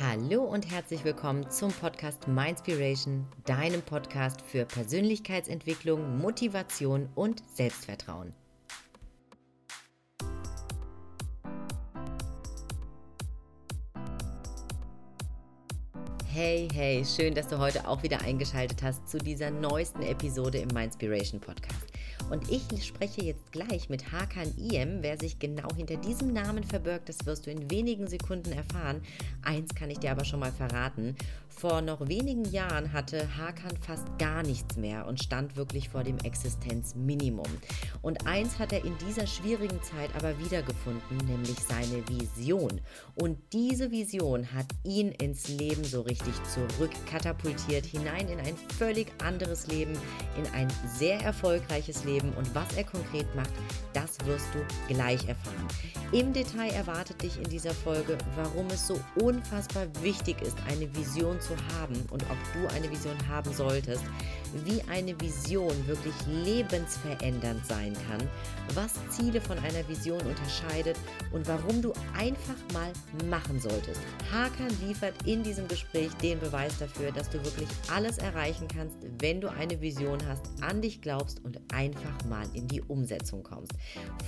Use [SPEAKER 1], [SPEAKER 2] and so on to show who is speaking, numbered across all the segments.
[SPEAKER 1] Hallo und herzlich willkommen zum Podcast Mindspiration, deinem Podcast für Persönlichkeitsentwicklung, Motivation und Selbstvertrauen. Hey, hey, schön, dass du heute auch wieder eingeschaltet hast zu dieser neuesten Episode im Mindspiration Podcast. Und ich spreche jetzt gleich mit Hakan Iem. Wer sich genau hinter diesem Namen verbirgt, das wirst du in wenigen Sekunden erfahren. Eins kann ich dir aber schon mal verraten. Vor noch wenigen Jahren hatte Hakan fast gar nichts mehr und stand wirklich vor dem Existenzminimum. Und eins hat er in dieser schwierigen Zeit aber wiedergefunden, nämlich seine Vision. Und diese Vision hat ihn ins Leben so richtig zurückkatapultiert, hinein in ein völlig anderes Leben, in ein sehr erfolgreiches Leben und was er konkret macht, das wirst du gleich erfahren. Im Detail erwartet dich in dieser Folge, warum es so unfassbar wichtig ist, eine Vision zu haben und ob du eine Vision haben solltest, wie eine Vision wirklich lebensverändernd sein kann, was Ziele von einer Vision unterscheidet und warum du einfach mal machen solltest. Hakan liefert in diesem Gespräch den Beweis dafür, dass du wirklich alles erreichen kannst, wenn du eine Vision hast, an dich glaubst und einfach mal in die Umsetzung kommst.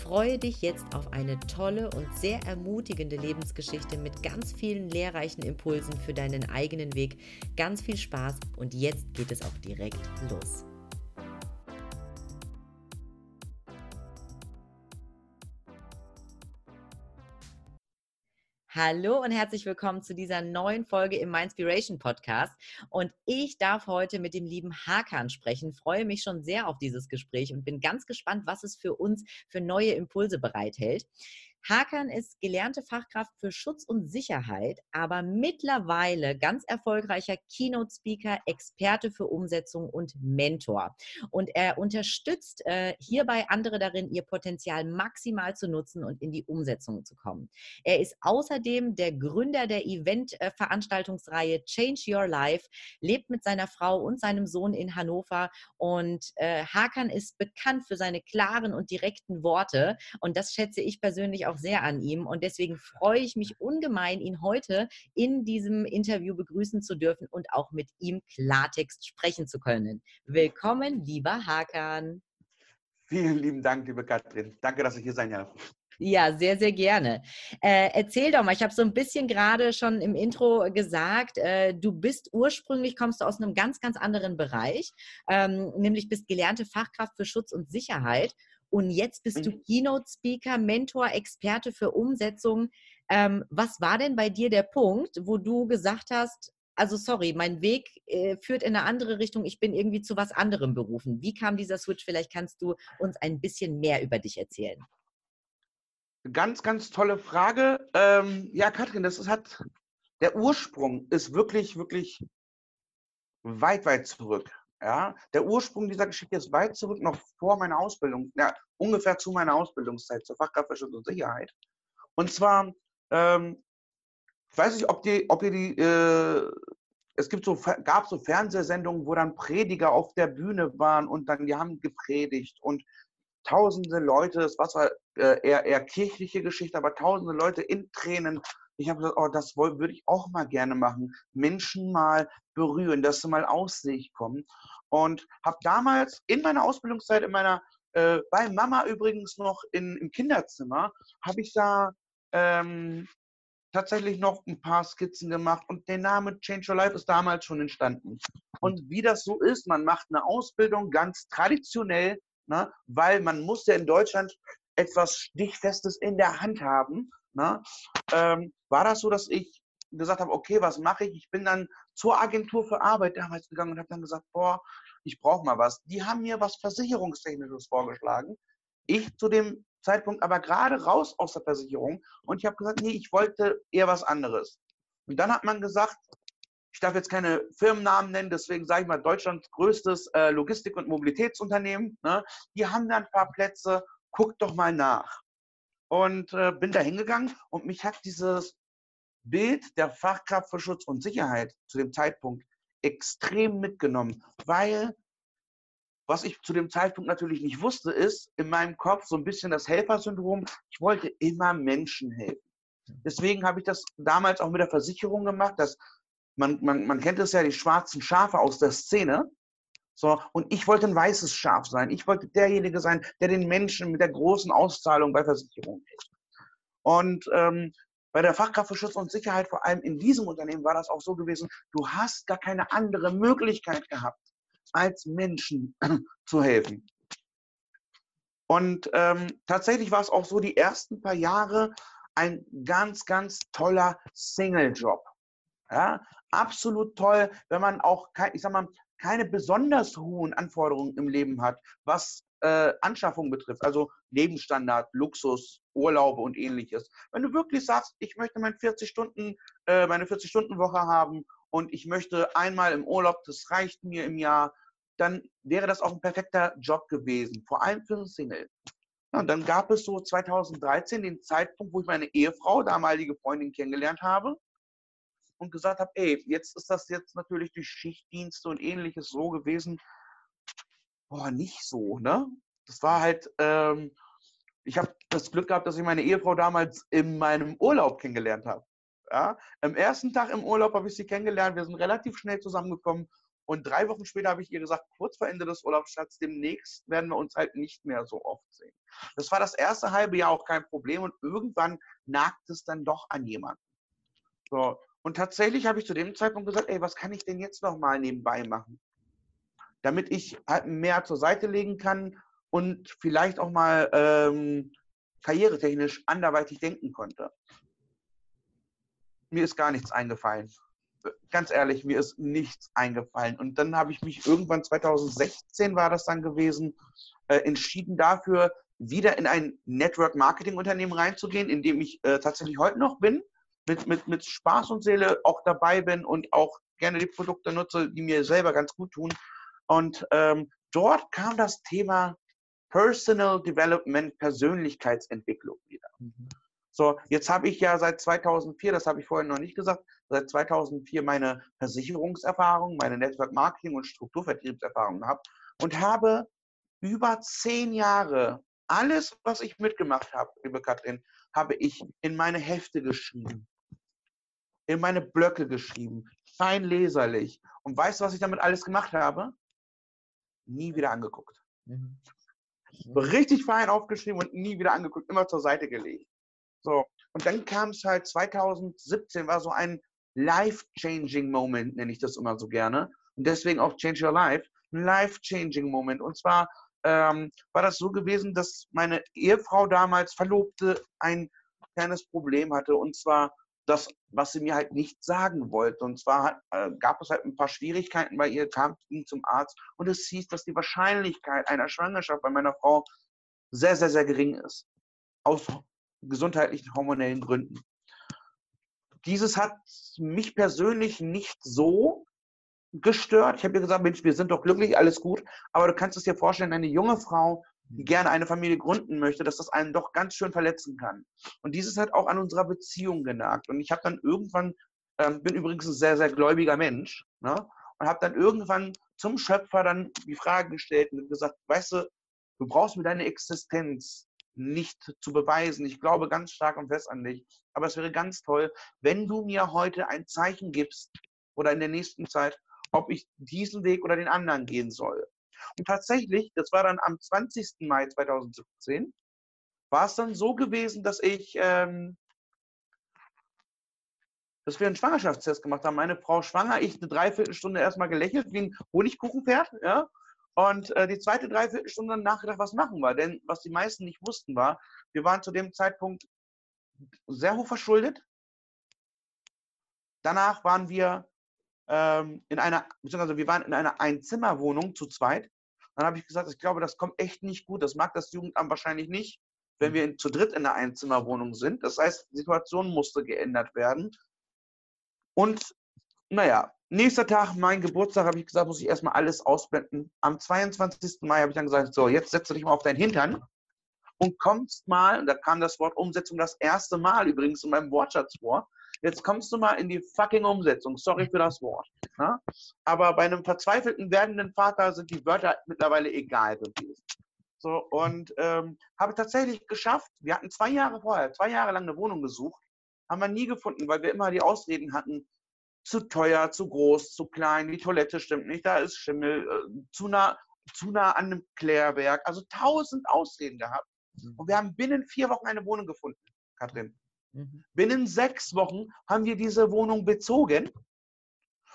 [SPEAKER 1] Freue dich jetzt auf eine tolle und sehr ermutigende Lebensgeschichte mit ganz vielen lehrreichen Impulsen für deinen eigenen Weg. Ganz viel Spaß und jetzt geht es auch direkt los. Hallo und herzlich willkommen zu dieser neuen Folge im Mindspiration Podcast. Und ich darf heute mit dem lieben Hakan sprechen. Freue mich schon sehr auf dieses Gespräch und bin ganz gespannt, was es für uns für neue Impulse bereithält. Hakan ist gelernte Fachkraft für Schutz und Sicherheit, aber mittlerweile ganz erfolgreicher Keynote-Speaker, Experte für Umsetzung und Mentor. Und er unterstützt äh, hierbei andere darin, ihr Potenzial maximal zu nutzen und in die Umsetzung zu kommen. Er ist außerdem der Gründer der Event-Veranstaltungsreihe Change Your Life, lebt mit seiner Frau und seinem Sohn in Hannover und äh, Hakan ist bekannt für seine klaren und direkten Worte und das schätze ich persönlich auch auch sehr an ihm und deswegen freue ich mich ungemein, ihn heute in diesem Interview begrüßen zu dürfen und auch mit ihm Klartext sprechen zu können. Willkommen, lieber Hakan.
[SPEAKER 2] Vielen lieben Dank, liebe Katrin. Danke, dass ich hier sein darf.
[SPEAKER 1] Ja, sehr, sehr gerne. Äh, erzähl doch mal, ich habe so ein bisschen gerade schon im Intro gesagt, äh, du bist ursprünglich, kommst du aus einem ganz, ganz anderen Bereich, ähm, nämlich bist gelernte Fachkraft für Schutz und Sicherheit und jetzt bist du mhm. Keynote-Speaker, Mentor, Experte für Umsetzung. Ähm, was war denn bei dir der Punkt, wo du gesagt hast, also sorry, mein Weg äh, führt in eine andere Richtung, ich bin irgendwie zu was anderem berufen. Wie kam dieser Switch? Vielleicht kannst du uns ein bisschen mehr über dich erzählen.
[SPEAKER 2] Ganz, ganz tolle Frage. Ähm, ja, Katrin, das ist, hat, der Ursprung ist wirklich, wirklich weit, weit zurück. Ja, der Ursprung dieser Geschichte ist weit zurück, noch vor meiner Ausbildung, ja, ungefähr zu meiner Ausbildungszeit zur Fachkraft für Schutz und Sicherheit. Und zwar, ähm, ich weiß nicht, ob, die, ob ihr die, äh, es gibt so, gab so Fernsehsendungen, wo dann Prediger auf der Bühne waren und dann, die haben gepredigt und tausende Leute, das war zwar äh, eher, eher kirchliche Geschichte, aber tausende Leute in Tränen ich habe gesagt, oh, das würde ich auch mal gerne machen. Menschen mal berühren, dass sie mal aus sich kommen. Und habe damals in meiner Ausbildungszeit, in meiner, äh, bei Mama übrigens noch in, im Kinderzimmer, habe ich da ähm, tatsächlich noch ein paar Skizzen gemacht und der Name Change Your Life ist damals schon entstanden. Und wie das so ist, man macht eine Ausbildung ganz traditionell, ne, weil man muss ja in Deutschland etwas Stichfestes in der Hand haben. Ne? Ähm, war das so, dass ich gesagt habe, okay, was mache ich? Ich bin dann zur Agentur für Arbeit damals gegangen und habe dann gesagt, boah, ich brauche mal was. Die haben mir was Versicherungstechnisches vorgeschlagen. Ich zu dem Zeitpunkt aber gerade raus aus der Versicherung und ich habe gesagt, nee, ich wollte eher was anderes. Und dann hat man gesagt, ich darf jetzt keine Firmennamen nennen, deswegen sage ich mal Deutschlands größtes äh, Logistik- und Mobilitätsunternehmen. Ne? Die haben da ein paar Plätze, guck doch mal nach und äh, bin da hingegangen und mich hat dieses Bild der Fachkraft für Schutz und Sicherheit zu dem Zeitpunkt extrem mitgenommen, weil was ich zu dem Zeitpunkt natürlich nicht wusste, ist in meinem Kopf so ein bisschen das Helfersyndrom. Ich wollte immer Menschen helfen. Deswegen habe ich das damals auch mit der Versicherung gemacht, dass man, man, man kennt es ja, die schwarzen Schafe aus der Szene. So, und ich wollte ein weißes Schaf sein. Ich wollte derjenige sein, der den Menschen mit der großen Auszahlung bei Versicherungen hilft. Und ähm, bei der Fachkraft für Schutz und Sicherheit, vor allem in diesem Unternehmen, war das auch so gewesen, du hast gar keine andere Möglichkeit gehabt, als Menschen zu helfen. Und ähm, tatsächlich war es auch so, die ersten paar Jahre ein ganz, ganz toller Single-Job. Ja, absolut toll, wenn man auch, ich sag mal, keine besonders hohen Anforderungen im Leben hat, was äh, Anschaffung betrifft, also Lebensstandard, Luxus, Urlaube und ähnliches. Wenn du wirklich sagst, ich möchte mein 40 Stunden, äh, meine 40-Stunden-Woche haben und ich möchte einmal im Urlaub, das reicht mir im Jahr, dann wäre das auch ein perfekter Job gewesen, vor allem für einen Single. Ja, und dann gab es so 2013 den Zeitpunkt, wo ich meine Ehefrau, damalige Freundin, kennengelernt habe und gesagt habe, ey, jetzt ist das jetzt natürlich durch Schichtdienste und ähnliches so gewesen, boah, nicht so, ne? Das war halt, ähm, ich habe das Glück gehabt, dass ich meine Ehefrau damals in meinem Urlaub kennengelernt habe. Ja? Am ersten Tag im Urlaub habe ich sie kennengelernt, wir sind relativ schnell zusammengekommen und drei Wochen später habe ich ihr gesagt, kurz vor Ende des Urlaubs, Schatz, demnächst werden wir uns halt nicht mehr so oft sehen. Das war das erste halbe Jahr auch kein Problem und irgendwann nagt es dann doch an jemanden. So. Und tatsächlich habe ich zu dem Zeitpunkt gesagt, ey, was kann ich denn jetzt noch mal nebenbei machen? damit ich halt mehr zur Seite legen kann und vielleicht auch mal ähm, karrieretechnisch anderweitig denken konnte. Mir ist gar nichts eingefallen. Ganz ehrlich, mir ist nichts eingefallen. Und dann habe ich mich irgendwann 2016 war das dann gewesen, äh, entschieden dafür, wieder in ein Network-Marketing-Unternehmen reinzugehen, in dem ich äh, tatsächlich heute noch bin, mit, mit, mit Spaß und Seele auch dabei bin und auch gerne die Produkte nutze, die mir selber ganz gut tun und ähm, dort kam das Thema Personal Development, Persönlichkeitsentwicklung wieder. Mhm. So, jetzt habe ich ja seit 2004, das habe ich vorhin noch nicht gesagt, seit 2004 meine Versicherungserfahrung, meine Network Marketing und Strukturvertriebserfahrung gehabt und habe über zehn Jahre alles, was ich mitgemacht habe, liebe Katrin, habe ich in meine Hefte geschrieben, in meine Blöcke geschrieben, fein leserlich. Und weißt du, was ich damit alles gemacht habe? nie wieder angeguckt. Mhm. Richtig fein aufgeschrieben und nie wieder angeguckt, immer zur Seite gelegt. So, und dann kam es halt 2017, war so ein life-changing Moment, nenne ich das immer so gerne. Und deswegen auch Change Your Life. Ein life-changing Moment. Und zwar ähm, war das so gewesen, dass meine Ehefrau damals Verlobte ein kleines Problem hatte. Und zwar das, was sie mir halt nicht sagen wollte. Und zwar äh, gab es halt ein paar Schwierigkeiten bei ihr, kam ging zum Arzt und es hieß, dass die Wahrscheinlichkeit einer Schwangerschaft bei meiner Frau sehr, sehr, sehr gering ist. Aus gesundheitlichen, hormonellen Gründen. Dieses hat mich persönlich nicht so gestört. Ich habe ihr gesagt, Mensch, wir sind doch glücklich, alles gut. Aber du kannst es dir vorstellen, eine junge Frau, die gerne eine Familie gründen möchte, dass das einen doch ganz schön verletzen kann. Und dieses hat auch an unserer Beziehung genagt. Und ich habe dann irgendwann, ähm, bin übrigens ein sehr, sehr gläubiger Mensch, ne? und habe dann irgendwann zum Schöpfer dann die Frage gestellt und gesagt, weißt du, du brauchst mir deine Existenz nicht zu beweisen. Ich glaube ganz stark und fest an dich. Aber es wäre ganz toll, wenn du mir heute ein Zeichen gibst oder in der nächsten Zeit, ob ich diesen Weg oder den anderen gehen soll. Und tatsächlich, das war dann am 20. Mai 2017, war es dann so gewesen, dass ich, ähm, dass wir einen Schwangerschaftstest gemacht haben. Meine Frau schwanger, ich eine Dreiviertelstunde erstmal gelächelt wie ein Honigkuchenpferd, ja. Und äh, die zweite Dreiviertelstunde dann nachgedacht, was machen wir? Denn was die meisten nicht wussten war, wir waren zu dem Zeitpunkt sehr hoch verschuldet. Danach waren wir ähm, in einer, beziehungsweise wir waren in einer Einzimmerwohnung zu zweit. Dann habe ich gesagt, ich glaube, das kommt echt nicht gut. Das mag das Jugendamt wahrscheinlich nicht, wenn wir zu dritt in einer Einzimmerwohnung sind. Das heißt, die Situation musste geändert werden. Und naja, nächster Tag, mein Geburtstag, habe ich gesagt, muss ich erstmal alles ausblenden. Am 22. Mai habe ich dann gesagt, so, jetzt setze dich mal auf deinen Hintern und kommst mal, und da kam das Wort Umsetzung das erste Mal übrigens in meinem Wortschatz vor, Jetzt kommst du mal in die fucking Umsetzung. Sorry für das Wort. Ne? Aber bei einem verzweifelten werdenden Vater sind die Wörter mittlerweile egal gewesen. So, und ähm, habe tatsächlich geschafft, wir hatten zwei Jahre vorher, zwei Jahre lang eine Wohnung gesucht, haben wir nie gefunden, weil wir immer die Ausreden hatten, zu teuer, zu groß, zu klein, die Toilette stimmt nicht, da ist Schimmel, äh, zu nah, zu nah an einem Klärwerk. Also tausend Ausreden gehabt. Mhm. Und wir haben binnen vier Wochen eine Wohnung gefunden, Katrin. Mhm. Binnen sechs Wochen haben wir diese Wohnung bezogen.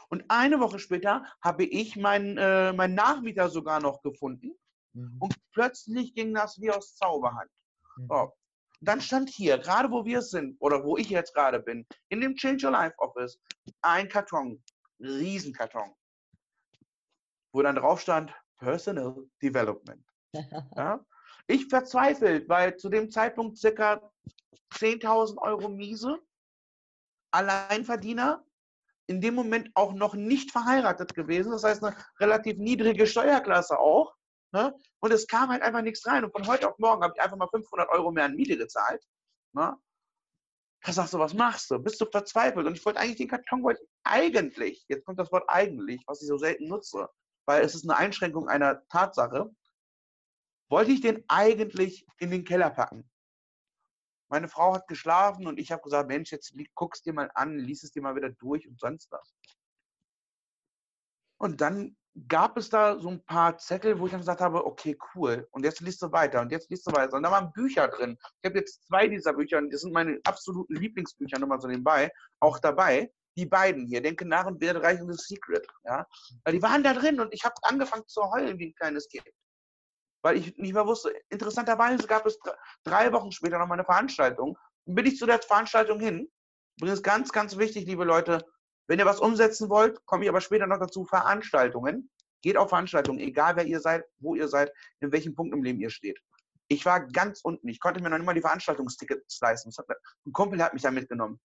[SPEAKER 2] Und eine Woche später habe ich meinen äh, mein Nachmieter sogar noch gefunden. Mhm. Und plötzlich ging das wie aus Zauberhand. Mhm. So. Dann stand hier, gerade wo wir sind, oder wo ich jetzt gerade bin, in dem Change Your Life Office, ein Karton, Riesenkarton, wo dann drauf stand, Personal Development. Ja? Ich verzweifelt, weil zu dem Zeitpunkt circa 10.000 Euro Miese, Alleinverdiener, in dem Moment auch noch nicht verheiratet gewesen, das heißt eine relativ niedrige Steuerklasse auch. Ne? Und es kam halt einfach nichts rein. Und von heute auf morgen habe ich einfach mal 500 Euro mehr an Miete gezahlt. Ne? Da sagst du, was machst du? Bist du verzweifelt? Und ich wollte eigentlich den Karton, wollte eigentlich, jetzt kommt das Wort eigentlich, was ich so selten nutze, weil es ist eine Einschränkung einer Tatsache, wollte ich den eigentlich in den Keller packen. Meine Frau hat geschlafen und ich habe gesagt, Mensch, jetzt guckst dir mal an, lies es dir mal wieder durch und sonst was. Und dann gab es da so ein paar Zettel, wo ich dann gesagt habe, okay, cool. Und jetzt liest du weiter und jetzt liest du weiter. Und da waren Bücher drin. Ich habe jetzt zwei dieser Bücher und das sind meine absoluten Lieblingsbücher, nochmal so nebenbei, auch dabei. Die beiden hier, Denke nach und werde reich und das Secret. Ja? Die waren da drin und ich habe angefangen zu heulen wie ein kleines Kind weil ich nicht mehr wusste. Interessanterweise gab es drei Wochen später noch mal eine Veranstaltung. Und bin ich zu der Veranstaltung hin. Übrigens ganz, ganz wichtig, liebe Leute, wenn ihr was umsetzen wollt, komme ich aber später noch dazu, Veranstaltungen. Geht auf Veranstaltungen, egal wer ihr seid, wo ihr seid, in welchem Punkt im Leben ihr steht. Ich war ganz unten. Ich konnte mir noch nicht mal die Veranstaltungstickets leisten. Ein Kumpel hat mich da mitgenommen.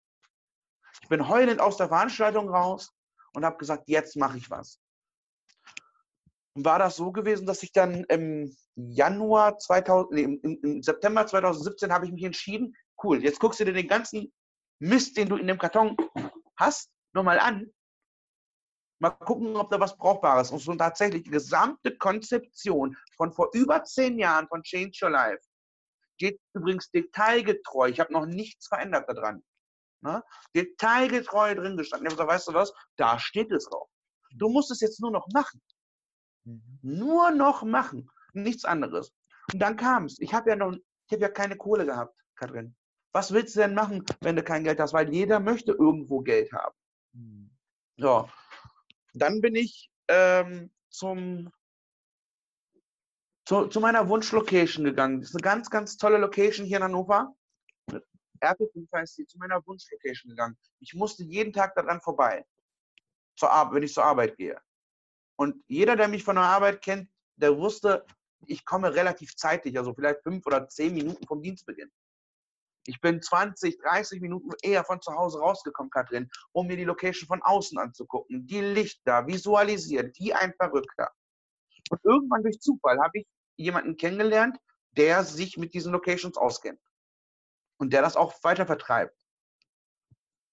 [SPEAKER 2] Ich bin heulend aus der Veranstaltung raus und habe gesagt, jetzt mache ich was war das so gewesen, dass ich dann im Januar 2000, nee, im, im September 2017 habe ich mich entschieden, cool, jetzt guckst du dir den ganzen Mist, den du in dem Karton hast, nochmal an. Mal gucken, ob da was Brauchbares ist. Und so tatsächlich die gesamte Konzeption von vor über zehn Jahren von Change Your Life geht übrigens detailgetreu. Ich habe noch nichts verändert daran. Ne? Detailgetreu drin gestanden. Ich habe gesagt, weißt du was? Da steht es drauf. Du musst es jetzt nur noch machen. Nur noch machen, nichts anderes. Und dann kam es. Ich habe ja noch, ich habe ja keine Kohle gehabt, Katrin. Was willst du denn machen, wenn du kein Geld hast? Weil jeder möchte irgendwo Geld haben. So, dann bin ich ähm, zum zu, zu, meiner Wunschlocation gegangen. Das ist eine ganz, ganz tolle Location hier in Hannover. RP5 heißt sie, zu meiner Wunschlocation gegangen. Ich musste jeden Tag daran vorbei, zur Arbeit, wenn ich zur Arbeit gehe. Und jeder, der mich von der Arbeit kennt, der wusste, ich komme relativ zeitig, also vielleicht fünf oder zehn Minuten vom Dienstbeginn. Ich bin 20, 30 Minuten eher von zu Hause rausgekommen, Katrin, um mir die Location von außen anzugucken, die Lichter visualisiert, wie ein Verrückter. Und irgendwann durch Zufall habe ich jemanden kennengelernt, der sich mit diesen Locations auskennt und der das auch weiter vertreibt.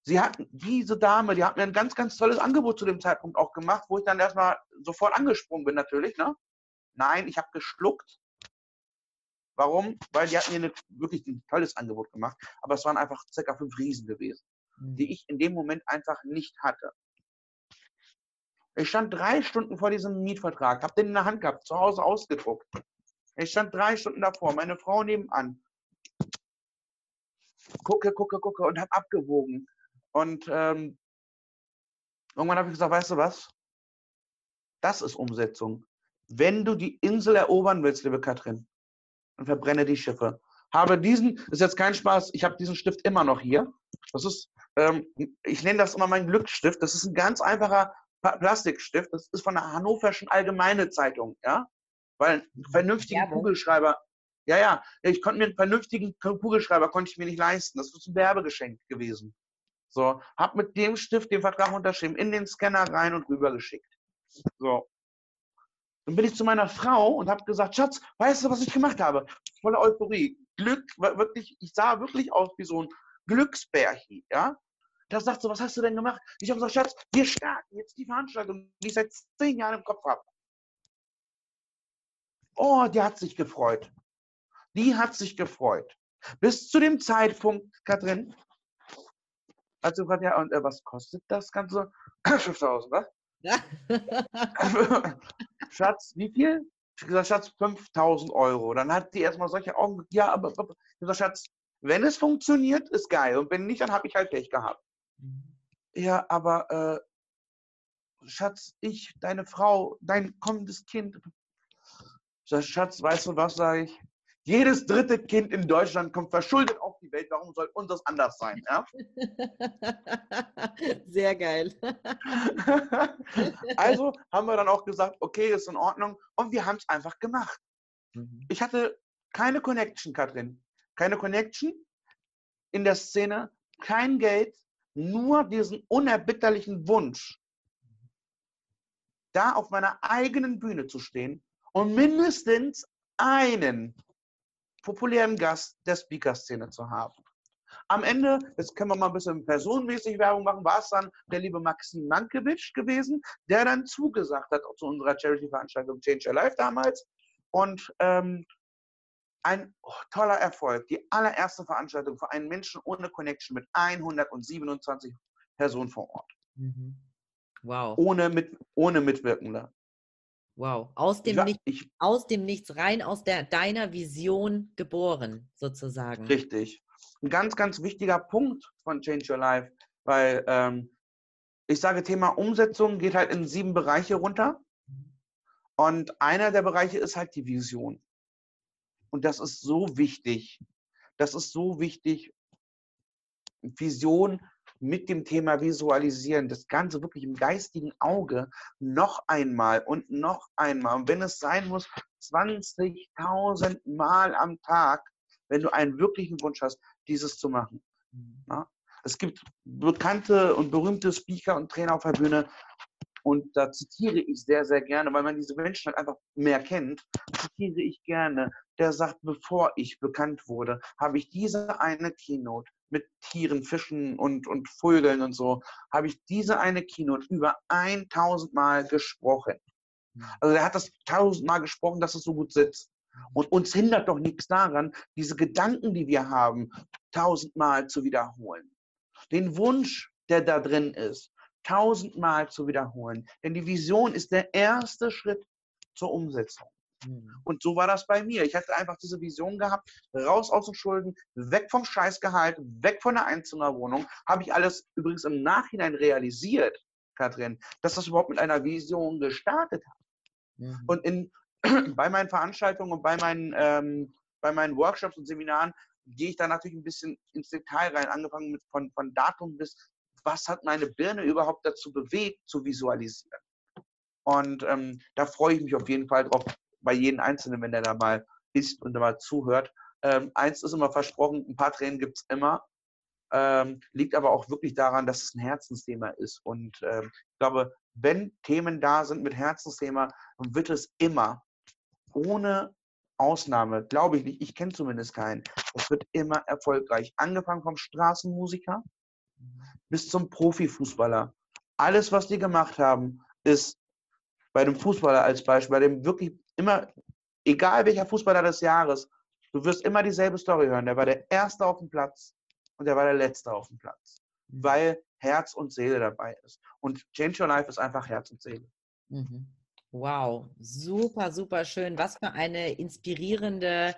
[SPEAKER 2] Sie hatten, diese Dame, die hat mir ein ganz, ganz tolles Angebot zu dem Zeitpunkt auch gemacht, wo ich dann erstmal sofort angesprungen bin natürlich. Ne? Nein, ich habe geschluckt. Warum? Weil die hatten mir eine, wirklich ein tolles Angebot gemacht, aber es waren einfach circa fünf Riesen gewesen, mhm. die ich in dem Moment einfach nicht hatte. Ich stand drei Stunden vor diesem Mietvertrag, habe den in der Hand gehabt, zu Hause ausgedruckt. Ich stand drei Stunden davor, meine Frau nebenan. Gucke, gucke, gucke und habe abgewogen. Und ähm, irgendwann habe ich gesagt, weißt du was? Das ist Umsetzung. Wenn du die Insel erobern willst, liebe Katrin, dann verbrenne die Schiffe. Habe diesen, das ist jetzt kein Spaß, ich habe diesen Stift immer noch hier. Das ist, ähm, ich nenne das immer mein Glücksstift. Das ist ein ganz einfacher Plastikstift. Das ist von der Hannoverschen Allgemeine Zeitung, ja? Weil ein vernünftiger Kugelschreiber, ja, ja, ich konnte mir einen vernünftigen Kugelschreiber konnte ich mir nicht leisten. Das ist ein Werbegeschenk gewesen. So, hab mit dem Stift den Vertrag unterschrieben, in den Scanner rein und rübergeschickt. So. Dann bin ich zu meiner Frau und habe gesagt, Schatz, weißt du, was ich gemacht habe? Voller Euphorie. Glück, wirklich, ich sah wirklich aus wie so ein Glücksbärchen, ja? Da sagt sie, was hast du denn gemacht? Ich habe gesagt, Schatz, wir starten jetzt die Veranstaltung, die ich seit zehn Jahren im Kopf habe. Oh, die hat sich gefreut. Die hat sich gefreut. Bis zu dem Zeitpunkt, Katrin, Hat sie gefragt, ja, und äh, was kostet das Ganze? 5000, was? Ja. Schatz, wie viel? Ich habe gesagt, Schatz, 5000 Euro. Dann hat die erstmal solche Augen, ja, aber, ich gesagt, Schatz, wenn es funktioniert, ist geil. Und wenn nicht, dann habe ich halt Pech gehabt. Mhm. Ja, aber äh, Schatz, ich, deine Frau, dein kommendes Kind. Ich sage, Schatz, weißt du was, sage ich? Jedes dritte Kind in Deutschland kommt verschuldet auf die Welt. Warum soll unseres anders sein? Ja?
[SPEAKER 1] Sehr geil.
[SPEAKER 2] also haben wir dann auch gesagt, okay, ist in Ordnung. Und wir haben es einfach gemacht. Mhm. Ich hatte keine Connection, Katrin. Keine Connection in der Szene, kein Geld, nur diesen unerbitterlichen Wunsch, da auf meiner eigenen Bühne zu stehen und mindestens einen populären Gast der Speaker-Szene zu haben. Am Ende, jetzt können wir mal ein bisschen personenmäßig Werbung machen, war es dann der liebe Maxim Mankiewicz gewesen, der dann zugesagt hat zu unserer Charity-Veranstaltung Change Your Life damals. Und ähm, ein oh, toller Erfolg. Die allererste Veranstaltung für einen Menschen ohne Connection mit 127 Personen vor Ort. Mhm. Wow. Ohne, mit, ohne Mitwirkende.
[SPEAKER 1] Wow. Aus dem, ja, Nichts, ich, aus dem Nichts rein, aus der, deiner Vision geboren, sozusagen.
[SPEAKER 2] Richtig. Ein ganz, ganz wichtiger Punkt von Change Your Life, weil ähm, ich sage, Thema Umsetzung geht halt in sieben Bereiche runter. Und einer der Bereiche ist halt die Vision. Und das ist so wichtig. Das ist so wichtig. Vision mit dem Thema Visualisieren, das Ganze wirklich im geistigen Auge noch einmal und noch einmal. Und wenn es sein muss, 20.000 Mal am Tag, wenn du einen wirklichen Wunsch hast, dieses zu machen. Mhm. Ja? Es gibt bekannte und berühmte Speaker und Trainer auf der Bühne, und da zitiere ich sehr, sehr gerne, weil man diese Menschen halt einfach mehr kennt, zitiere ich gerne. Der sagt, bevor ich bekannt wurde, habe ich diese eine Keynote mit Tieren, Fischen und, und Vögeln und so, habe ich diese eine Keynote über 1000 Mal gesprochen. Hm. Also er hat das tausendmal gesprochen, dass es so gut sitzt. Und uns hindert doch nichts daran, diese Gedanken, die wir haben, tausendmal zu wiederholen. Den Wunsch, der da drin ist, tausendmal zu wiederholen. Denn die Vision ist der erste Schritt zur Umsetzung. Mhm. Und so war das bei mir. Ich hatte einfach diese Vision gehabt, raus aus den Schulden, weg vom Scheißgehalt, weg von der Einzimmerwohnung. Habe ich alles übrigens im Nachhinein realisiert, Katrin, dass das überhaupt mit einer Vision gestartet hat. Mhm. Und in, bei meinen Veranstaltungen und bei meinen, ähm, bei meinen Workshops und Seminaren gehe ich da natürlich ein bisschen ins Detail rein, angefangen mit von, von Datum bis was hat meine Birne überhaupt dazu bewegt, zu visualisieren. Und ähm, da freue ich mich auf jeden Fall drauf, bei jedem Einzelnen, wenn der da mal ist und da mal zuhört. Ähm, eins ist immer versprochen, ein paar Tränen gibt es immer. Ähm, liegt aber auch wirklich daran, dass es ein Herzensthema ist. Und ähm, ich glaube, wenn Themen da sind mit Herzensthema, wird es immer ohne Ausnahme, glaube ich nicht, ich kenne zumindest keinen, es wird immer erfolgreich. Angefangen vom Straßenmusiker, bis zum Profifußballer. Alles, was die gemacht haben, ist bei dem Fußballer als Beispiel, bei dem wirklich immer, egal welcher Fußballer des Jahres, du wirst immer dieselbe Story hören. Der war der Erste auf dem Platz und der war der Letzte auf dem Platz, weil Herz und Seele dabei ist. Und Change Your Life ist einfach Herz und Seele.
[SPEAKER 1] Mhm. Wow, super, super schön. Was für eine inspirierende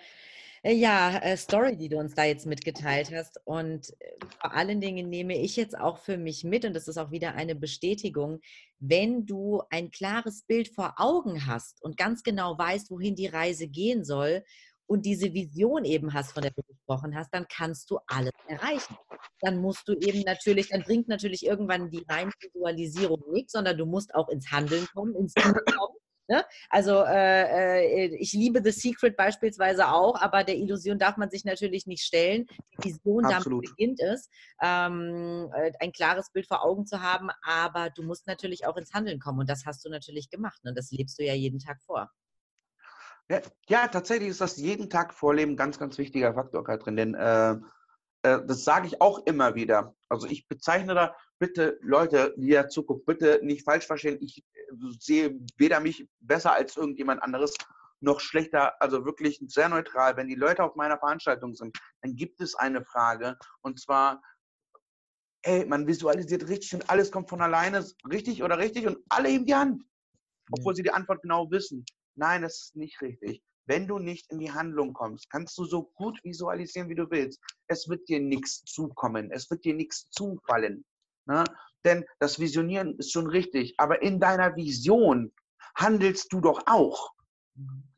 [SPEAKER 1] ja, äh, Story, die du uns da jetzt mitgeteilt hast. Und äh, vor allen Dingen nehme ich jetzt auch für mich mit, und das ist auch wieder eine Bestätigung, wenn du ein klares Bild vor Augen hast und ganz genau weißt, wohin die Reise gehen soll und diese Vision eben hast, von der du gesprochen hast, dann kannst du alles erreichen. Dann musst du eben natürlich, dann bringt natürlich irgendwann die reine Visualisierung nichts, sondern du musst auch ins Handeln kommen, ins Tun kommen. Ne? Also äh, äh, ich liebe The Secret beispielsweise auch, aber der Illusion darf man sich natürlich nicht stellen. Die Vision, Absolut. damit beginnt es, ähm, äh, ein klares Bild vor Augen zu haben, aber du musst natürlich auch ins Handeln kommen und das hast du natürlich gemacht und ne? das lebst du ja jeden Tag vor.
[SPEAKER 2] Ja, ja, tatsächlich ist das jeden Tag Vorleben ein ganz, ganz wichtiger Faktor, Katrin, denn äh, äh, das sage ich auch immer wieder. Also ich bezeichne da bitte Leute, die ja zugucken, bitte nicht falsch verstehen. Ich sehe weder mich besser als irgendjemand anderes noch schlechter, also wirklich sehr neutral. Wenn die Leute auf meiner Veranstaltung sind, dann gibt es eine Frage und zwar, ey, man visualisiert richtig und alles kommt von alleine, richtig oder richtig und alle heben die Hand, obwohl sie die Antwort genau wissen. Nein, das ist nicht richtig. Wenn du nicht in die Handlung kommst, kannst du so gut visualisieren, wie du willst. Es wird dir nichts zukommen, es wird dir nichts zufallen. Ne? Denn das Visionieren ist schon richtig, aber in deiner Vision handelst du doch auch.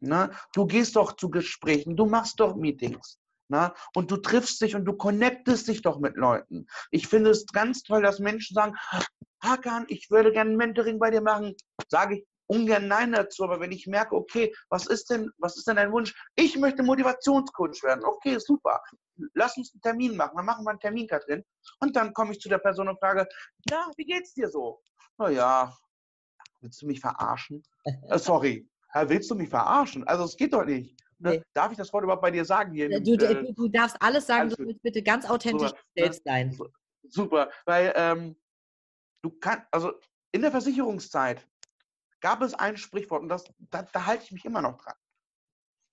[SPEAKER 2] Ne? Du gehst doch zu Gesprächen, du machst doch Meetings. Ne? Und du triffst dich und du connectest dich doch mit Leuten. Ich finde es ganz toll, dass Menschen sagen, Hakan, ich würde gerne ein Mentoring bei dir machen. Sage ich ungern Nein dazu, aber wenn ich merke, okay, was ist denn, was ist denn dein Wunsch? Ich möchte Motivationscoach werden. Okay, super. Lass uns einen Termin machen. Dann machen wir einen Termin, Katrin. Und dann komme ich zu der Person und frage, na, wie geht's dir so? Naja, willst du mich verarschen? äh, sorry, willst du mich verarschen? Also es geht doch nicht. Ne? Nee. Darf ich das Wort überhaupt bei dir sagen? Hier
[SPEAKER 1] du, du, äh, du darfst alles sagen, du willst bitte ganz authentisch super, selbst sein.
[SPEAKER 2] Super, weil ähm, du kannst, also in der Versicherungszeit gab es ein Sprichwort und das, da, da halte ich mich immer noch dran.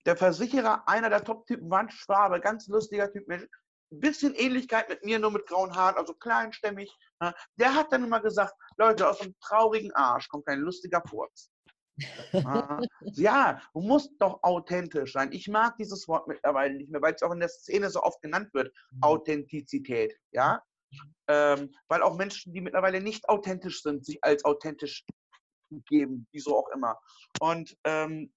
[SPEAKER 2] Der Versicherer, einer der Top-Typen, war ein Schwabe, ganz lustiger Typ, ein bisschen Ähnlichkeit mit mir, nur mit grauen Haaren, also kleinstämmig. Ne? Der hat dann immer gesagt, Leute, aus einem traurigen Arsch kommt ein lustiger Furz. ja, du musst doch authentisch sein. Ich mag dieses Wort mittlerweile nicht mehr, weil es auch in der Szene so oft genannt wird. Mhm. Authentizität, ja. Ähm, weil auch Menschen, die mittlerweile nicht authentisch sind, sich als authentisch geben, wieso auch immer. Und ähm,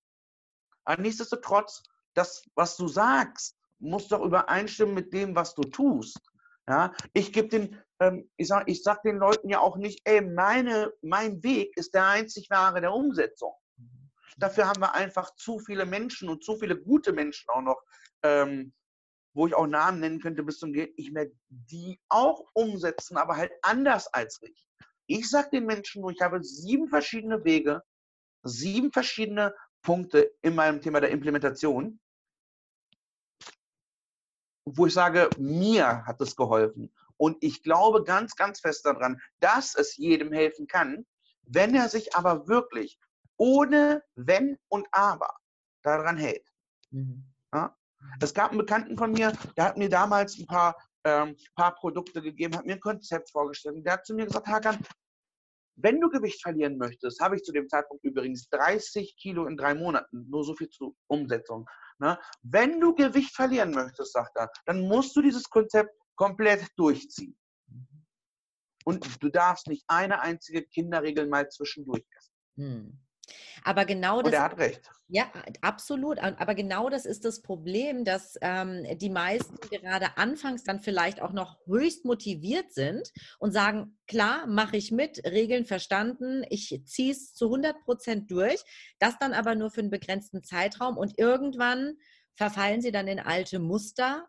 [SPEAKER 2] nichtsdestotrotz, das, was du sagst, muss doch übereinstimmen mit dem, was du tust. Ja, ich gebe den, ähm, ich sag, ich sag den Leuten ja auch nicht, ey, meine, mein Weg ist der einzig wahre der Umsetzung. Dafür haben wir einfach zu viele Menschen und zu viele gute Menschen auch noch, ähm, wo ich auch Namen nennen könnte bis zum Geht nicht mehr, die auch umsetzen, aber halt anders als ich. Ich sage den Menschen nur, ich habe sieben verschiedene Wege, sieben verschiedene Punkte in meinem Thema der Implementation, wo ich sage, mir hat es geholfen. Und ich glaube ganz, ganz fest daran, dass es jedem helfen kann, wenn er sich aber wirklich ohne Wenn und Aber daran hält. Mhm. Ja? Es gab einen Bekannten von mir, der hat mir damals ein paar, ähm, paar Produkte gegeben, hat mir ein Konzept vorgestellt. Und der hat zu mir gesagt, Hakan, wenn du Gewicht verlieren möchtest, habe ich zu dem Zeitpunkt übrigens 30 Kilo in drei Monaten, nur so viel zur Umsetzung. Ne? Wenn du Gewicht verlieren möchtest, sagt er, dann musst du dieses Konzept komplett durchziehen. Und du darfst nicht eine einzige Kinderregel mal zwischendurch essen. Hm.
[SPEAKER 1] Aber genau
[SPEAKER 2] das. Und er hat recht.
[SPEAKER 1] Ja, absolut. Aber genau das ist das Problem, dass ähm, die meisten gerade anfangs dann vielleicht auch noch höchst motiviert sind und sagen, klar, mache ich mit, Regeln verstanden, ich ziehe es zu 100 Prozent durch, das dann aber nur für einen begrenzten Zeitraum und irgendwann verfallen sie dann in alte Muster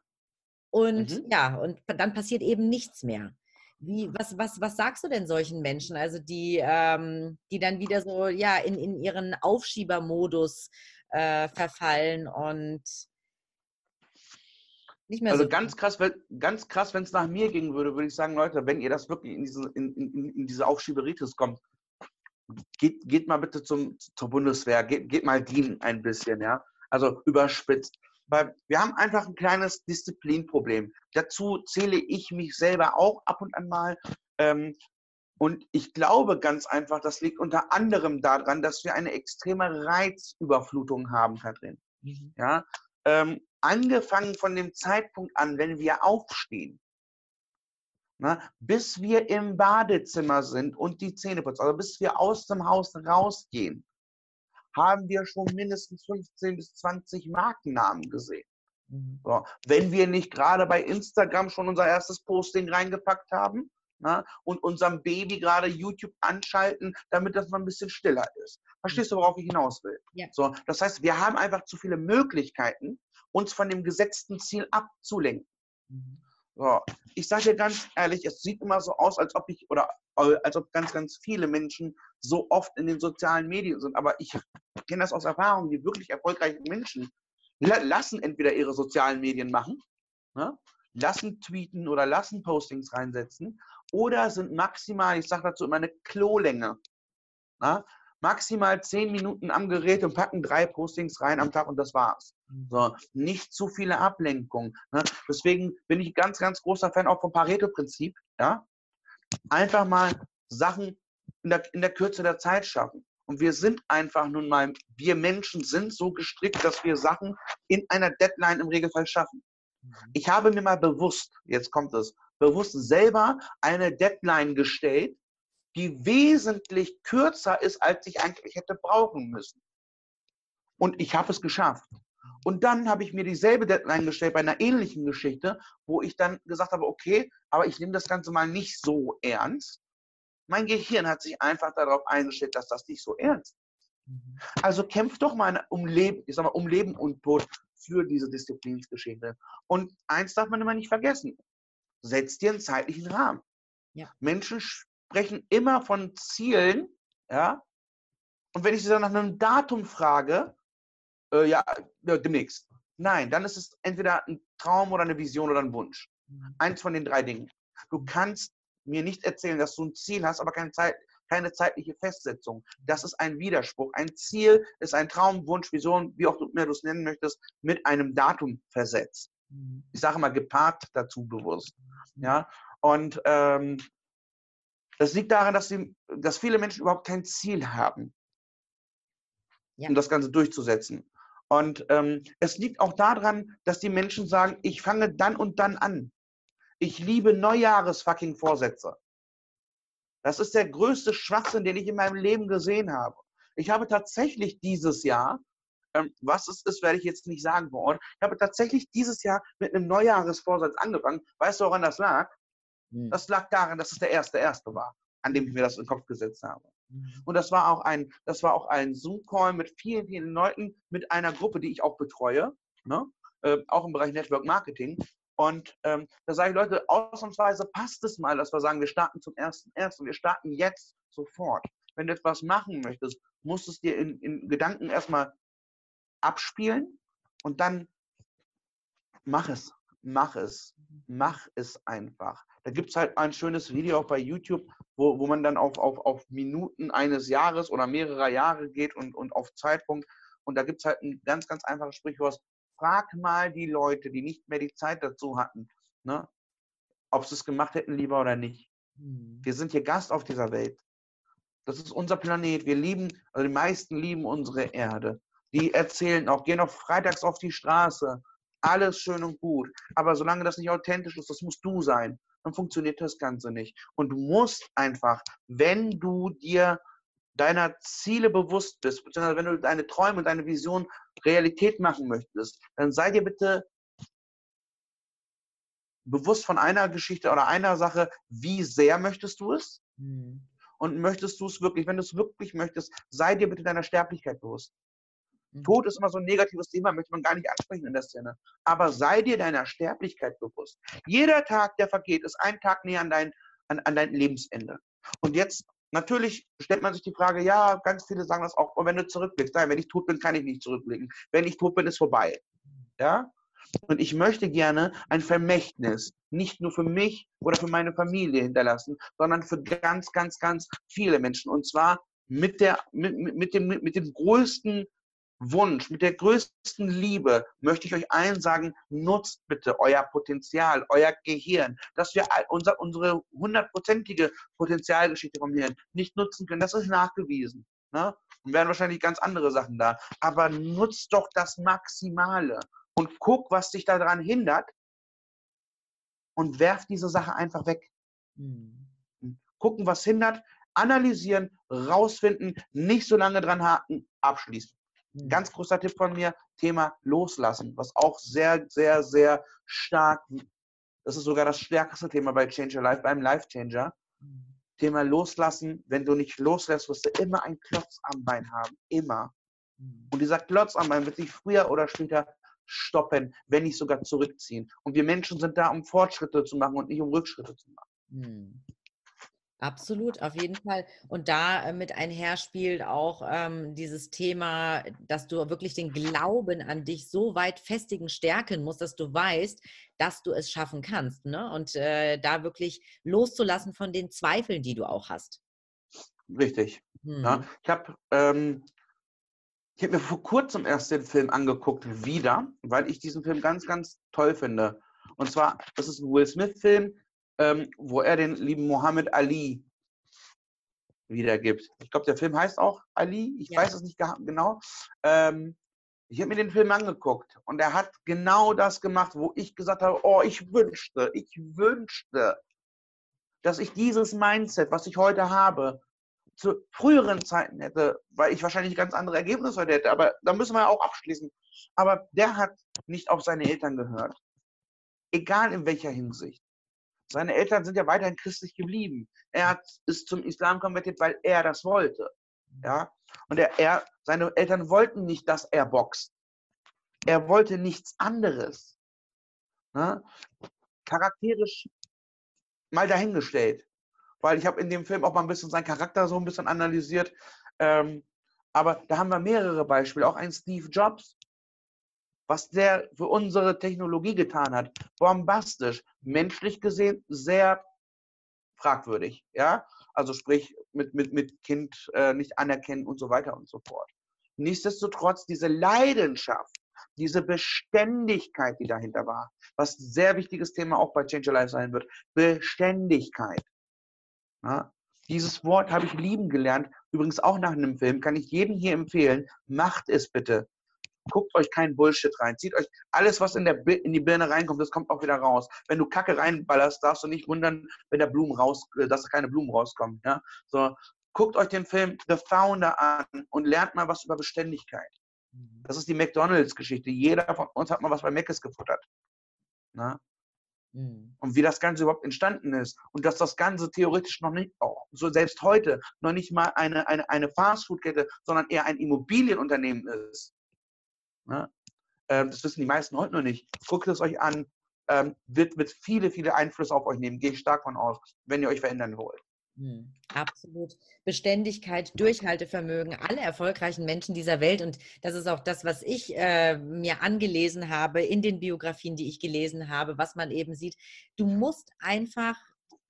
[SPEAKER 1] und mhm. ja, und dann passiert eben nichts mehr. Wie, was, was, was sagst du denn solchen Menschen, also die, ähm, die dann wieder so ja, in, in ihren Aufschiebermodus äh, verfallen und
[SPEAKER 2] nicht mehr also so. ganz krass, ganz krass, wenn es nach mir gehen würde, würde ich sagen, Leute, wenn ihr das wirklich in diese, in, in, in diese Aufschieberitis kommt, geht, geht mal bitte zum, zur Bundeswehr, geht, geht mal dienen ein bisschen, ja. Also überspitzt weil wir haben einfach ein kleines Disziplinproblem. Dazu zähle ich mich selber auch ab und an mal. Ähm, und ich glaube ganz einfach, das liegt unter anderem daran, dass wir eine extreme Reizüberflutung haben, Katrin. Mhm. Ja, ähm, angefangen von dem Zeitpunkt an, wenn wir aufstehen, na, ne, bis wir im Badezimmer sind und die Zähne putzen, also bis wir aus dem Haus rausgehen, haben wir schon mindestens 15 bis 20 Markennamen gesehen. Mhm. So, wenn wir nicht gerade bei Instagram schon unser erstes Posting reingepackt haben na, und unserem Baby gerade YouTube anschalten, damit das mal ein bisschen stiller ist. Verstehst du, worauf ich hinaus will? Ja. So, das heißt, wir haben einfach zu viele Möglichkeiten, uns von dem gesetzten Ziel abzulenken. Mhm. So, ich sage dir ganz ehrlich, es sieht immer so aus, als ob ich oder als ob ganz, ganz viele Menschen so oft in den sozialen Medien sind. Aber ich kenne das aus Erfahrung, die wirklich erfolgreichen Menschen lassen entweder ihre sozialen Medien machen, ne? lassen tweeten oder lassen Postings reinsetzen oder sind maximal, ich sage dazu immer eine Klolänge. Ne? Maximal zehn Minuten am Gerät und packen drei Postings rein am Tag und das war's. So, nicht zu viele Ablenkungen. Ne? Deswegen bin ich ganz, ganz großer Fan auch vom Pareto-Prinzip. Ja? einfach mal Sachen in der, in der Kürze der Zeit schaffen. Und wir sind einfach nun mal, wir Menschen sind so gestrickt, dass wir Sachen in einer Deadline im Regelfall schaffen. Mhm. Ich habe mir mal bewusst, jetzt kommt es, bewusst selber eine Deadline gestellt, die wesentlich kürzer ist, als ich eigentlich hätte brauchen müssen. Und ich habe es geschafft. Und dann habe ich mir dieselbe Deadline gestellt bei einer ähnlichen Geschichte, wo ich dann gesagt habe, okay, aber ich nehme das Ganze mal nicht so ernst. Mein Gehirn hat sich einfach darauf eingestellt, dass das nicht so ernst ist. Mhm. Also kämpf doch mal um Leben, ich sag mal, um Leben und Tod für diese Disziplinsgeschichte. Und eins darf man immer nicht vergessen. Setz dir einen zeitlichen Rahmen. Ja. Menschen sprechen immer von Zielen, ja. Und wenn ich sie dann nach einem Datum frage, äh, ja, ja, demnächst. Nein, dann ist es entweder ein Traum oder eine Vision oder ein Wunsch. Mhm. Eins von den drei Dingen. Du kannst mir nicht erzählen, dass du ein Ziel hast, aber keine, Zeit, keine zeitliche Festsetzung. Das ist ein Widerspruch. Ein Ziel ist ein Traum, Wunsch, Vision, wie auch du du es nennen möchtest, mit einem Datum versetzt. Mhm. Ich sage mal gepaart dazu bewusst. Mhm. Ja, und ähm, das liegt daran, dass, die, dass viele Menschen überhaupt kein Ziel haben, ja. um das Ganze durchzusetzen. Und ähm, es liegt auch daran, dass die Menschen sagen, ich fange dann und dann an. Ich liebe Neujahres-fucking Vorsätze. Das ist der größte Schwachsinn, den ich in meinem Leben gesehen habe. Ich habe tatsächlich dieses Jahr, ähm, was es ist, werde ich jetzt nicht sagen Ort, ich habe tatsächlich dieses Jahr mit einem Neujahresvorsatz angefangen. Weißt du, woran das lag? Hm. Das lag daran, dass es der erste erste war, an dem ich mir das in den Kopf gesetzt habe. Mhm. Und das war auch ein, das war auch ein Zoom-Call mit vielen, vielen Leuten, mit einer Gruppe, die ich auch betreue, ne? äh, auch im Bereich Network Marketing. Und ähm, da sage ich, Leute, ausnahmsweise passt es mal, dass wir sagen, wir starten zum ersten ersten. Wir starten jetzt sofort. Wenn du etwas machen möchtest, musst du es dir in, in Gedanken erstmal abspielen und dann mach es. Mach es. Mhm. Mach es einfach. Da gibt es halt ein schönes Video auch bei YouTube, wo, wo man dann auf, auf, auf Minuten eines Jahres oder mehrerer Jahre geht und, und auf Zeitpunkt. Und da gibt es halt ein ganz, ganz einfaches Sprichwort. Frag mal die Leute, die nicht mehr die Zeit dazu hatten, ne, ob sie es gemacht hätten lieber oder nicht. Mhm. Wir sind hier Gast auf dieser Welt. Das ist unser Planet. Wir lieben, also die meisten lieben unsere Erde. Die erzählen auch, gehen auch freitags auf die Straße. Alles schön und gut. Aber solange das nicht authentisch ist, das musst du sein dann funktioniert das Ganze nicht. Und du musst einfach, wenn du dir deiner Ziele bewusst bist, beziehungsweise wenn du deine Träume und deine Vision Realität machen möchtest, dann sei dir bitte bewusst von einer Geschichte oder einer Sache, wie sehr möchtest du es? Mhm. Und möchtest du es wirklich, wenn du es wirklich möchtest, sei dir bitte deiner Sterblichkeit bewusst. Mhm. Tod ist immer so ein negatives Thema, möchte man gar nicht ansprechen in der Szene. Aber sei dir deiner Sterblichkeit bewusst. Jeder Tag, der vergeht, ist ein Tag näher an dein, an, an dein Lebensende. Und jetzt, natürlich stellt man sich die Frage, ja, ganz viele sagen das auch, wenn du zurückblickst. Nein, wenn ich tot bin, kann ich nicht zurückblicken. Wenn ich tot bin, ist vorbei. Ja? Und ich möchte gerne ein Vermächtnis nicht nur für mich oder für meine Familie hinterlassen, sondern für ganz, ganz, ganz viele Menschen. Und zwar mit, der, mit, mit, dem, mit dem größten Wunsch, mit der größten Liebe möchte ich euch allen sagen, nutzt bitte euer Potenzial, euer Gehirn, dass wir unser, unsere hundertprozentige Potenzialgeschichte vom Hirn nicht nutzen können. Das ist nachgewiesen. Ne? Und werden wahrscheinlich ganz andere Sachen da. Aber nutzt doch das Maximale und guck, was dich daran hindert und werf diese Sache einfach weg. Mhm. Gucken, was hindert, analysieren, rausfinden, nicht so lange dran haken, abschließen. Mhm. Ganz großer Tipp von mir, Thema Loslassen, was auch sehr, sehr, sehr stark, das ist sogar das stärkste Thema bei Change Your Life, beim Life Changer. Mhm. Thema Loslassen, wenn du nicht loslässt, wirst du immer einen Klotz am Bein haben. Immer. Mhm. Und dieser Klotz am Bein wird sich früher oder später stoppen, wenn nicht sogar zurückziehen. Und wir Menschen sind da, um Fortschritte zu machen und nicht um Rückschritte zu machen. Mhm.
[SPEAKER 1] Absolut, auf jeden Fall. Und da äh, mit einher spielt auch ähm, dieses Thema, dass du wirklich den Glauben an dich so weit festigen, stärken musst, dass du weißt, dass du es schaffen kannst. Ne? Und äh, da wirklich loszulassen von den Zweifeln, die du auch hast.
[SPEAKER 2] Richtig. Hm. Ja, ich habe ähm, hab mir vor kurzem erst den Film angeguckt, wieder, weil ich diesen Film ganz, ganz toll finde. Und zwar, das ist ein Will Smith-Film, ähm, wo er den lieben Mohammed Ali wiedergibt. Ich glaube, der Film heißt auch Ali, ich ja. weiß es nicht genau. Ähm, ich habe mir den Film angeguckt und er hat genau das gemacht, wo ich gesagt habe, oh, ich wünschte, ich wünschte, dass ich dieses Mindset, was ich heute habe, zu früheren Zeiten hätte, weil ich wahrscheinlich ganz andere Ergebnisse heute hätte. Aber da müssen wir auch abschließen. Aber der hat nicht auf seine Eltern gehört. Egal in welcher Hinsicht. Seine Eltern sind ja weiterhin christlich geblieben. Er hat, ist zum Islam konvertiert, weil er das wollte. Ja? Und er, er, seine Eltern wollten nicht, dass er boxt. Er wollte nichts anderes. Ne? Charakterisch mal dahingestellt. Weil ich habe in dem Film auch mal ein bisschen seinen Charakter so ein bisschen analysiert. Ähm, aber da haben wir mehrere Beispiele. Auch ein Steve Jobs, was der für unsere Technologie getan hat. Bombastisch. Menschlich gesehen sehr fragwürdig. Ja, also sprich mit, mit, mit Kind äh, nicht anerkennen und so weiter und so fort. Nichtsdestotrotz diese Leidenschaft, diese Beständigkeit, die dahinter war, was ein sehr wichtiges Thema auch bei Change Your Life sein wird. Beständigkeit. Ja? Dieses Wort habe ich lieben gelernt. Übrigens auch nach einem Film kann ich jedem hier empfehlen, macht es bitte guckt euch keinen Bullshit rein. Zieht euch alles, was in, der, in die Birne reinkommt, das kommt auch wieder raus. Wenn du Kacke reinballerst, darfst du nicht wundern, wenn da Blumen raus, äh, dass keine Blumen rauskommen. Ja? So, guckt euch den Film The Founder an und lernt mal was über Beständigkeit. Mhm. Das ist die McDonalds-Geschichte. Jeder von uns hat mal was bei Mc's gefuttert. Na? Mhm. Und wie das Ganze überhaupt entstanden ist. Und dass das Ganze theoretisch noch nicht, oh, so selbst heute, noch nicht mal eine, eine, eine Fastfood-Kette, sondern eher ein Immobilienunternehmen ist. Ne? Ähm, das wissen die meisten heute noch nicht. Guckt es euch an. Ähm, wird, wird viele, viele Einflüsse auf euch nehmen. Gehe ich stark von aus, wenn ihr euch verändern wollt.
[SPEAKER 1] Hm, absolut. Beständigkeit, Durchhaltevermögen, alle erfolgreichen Menschen dieser Welt. Und das ist auch das, was ich äh, mir angelesen habe in den Biografien, die ich gelesen habe, was man eben sieht. Du musst einfach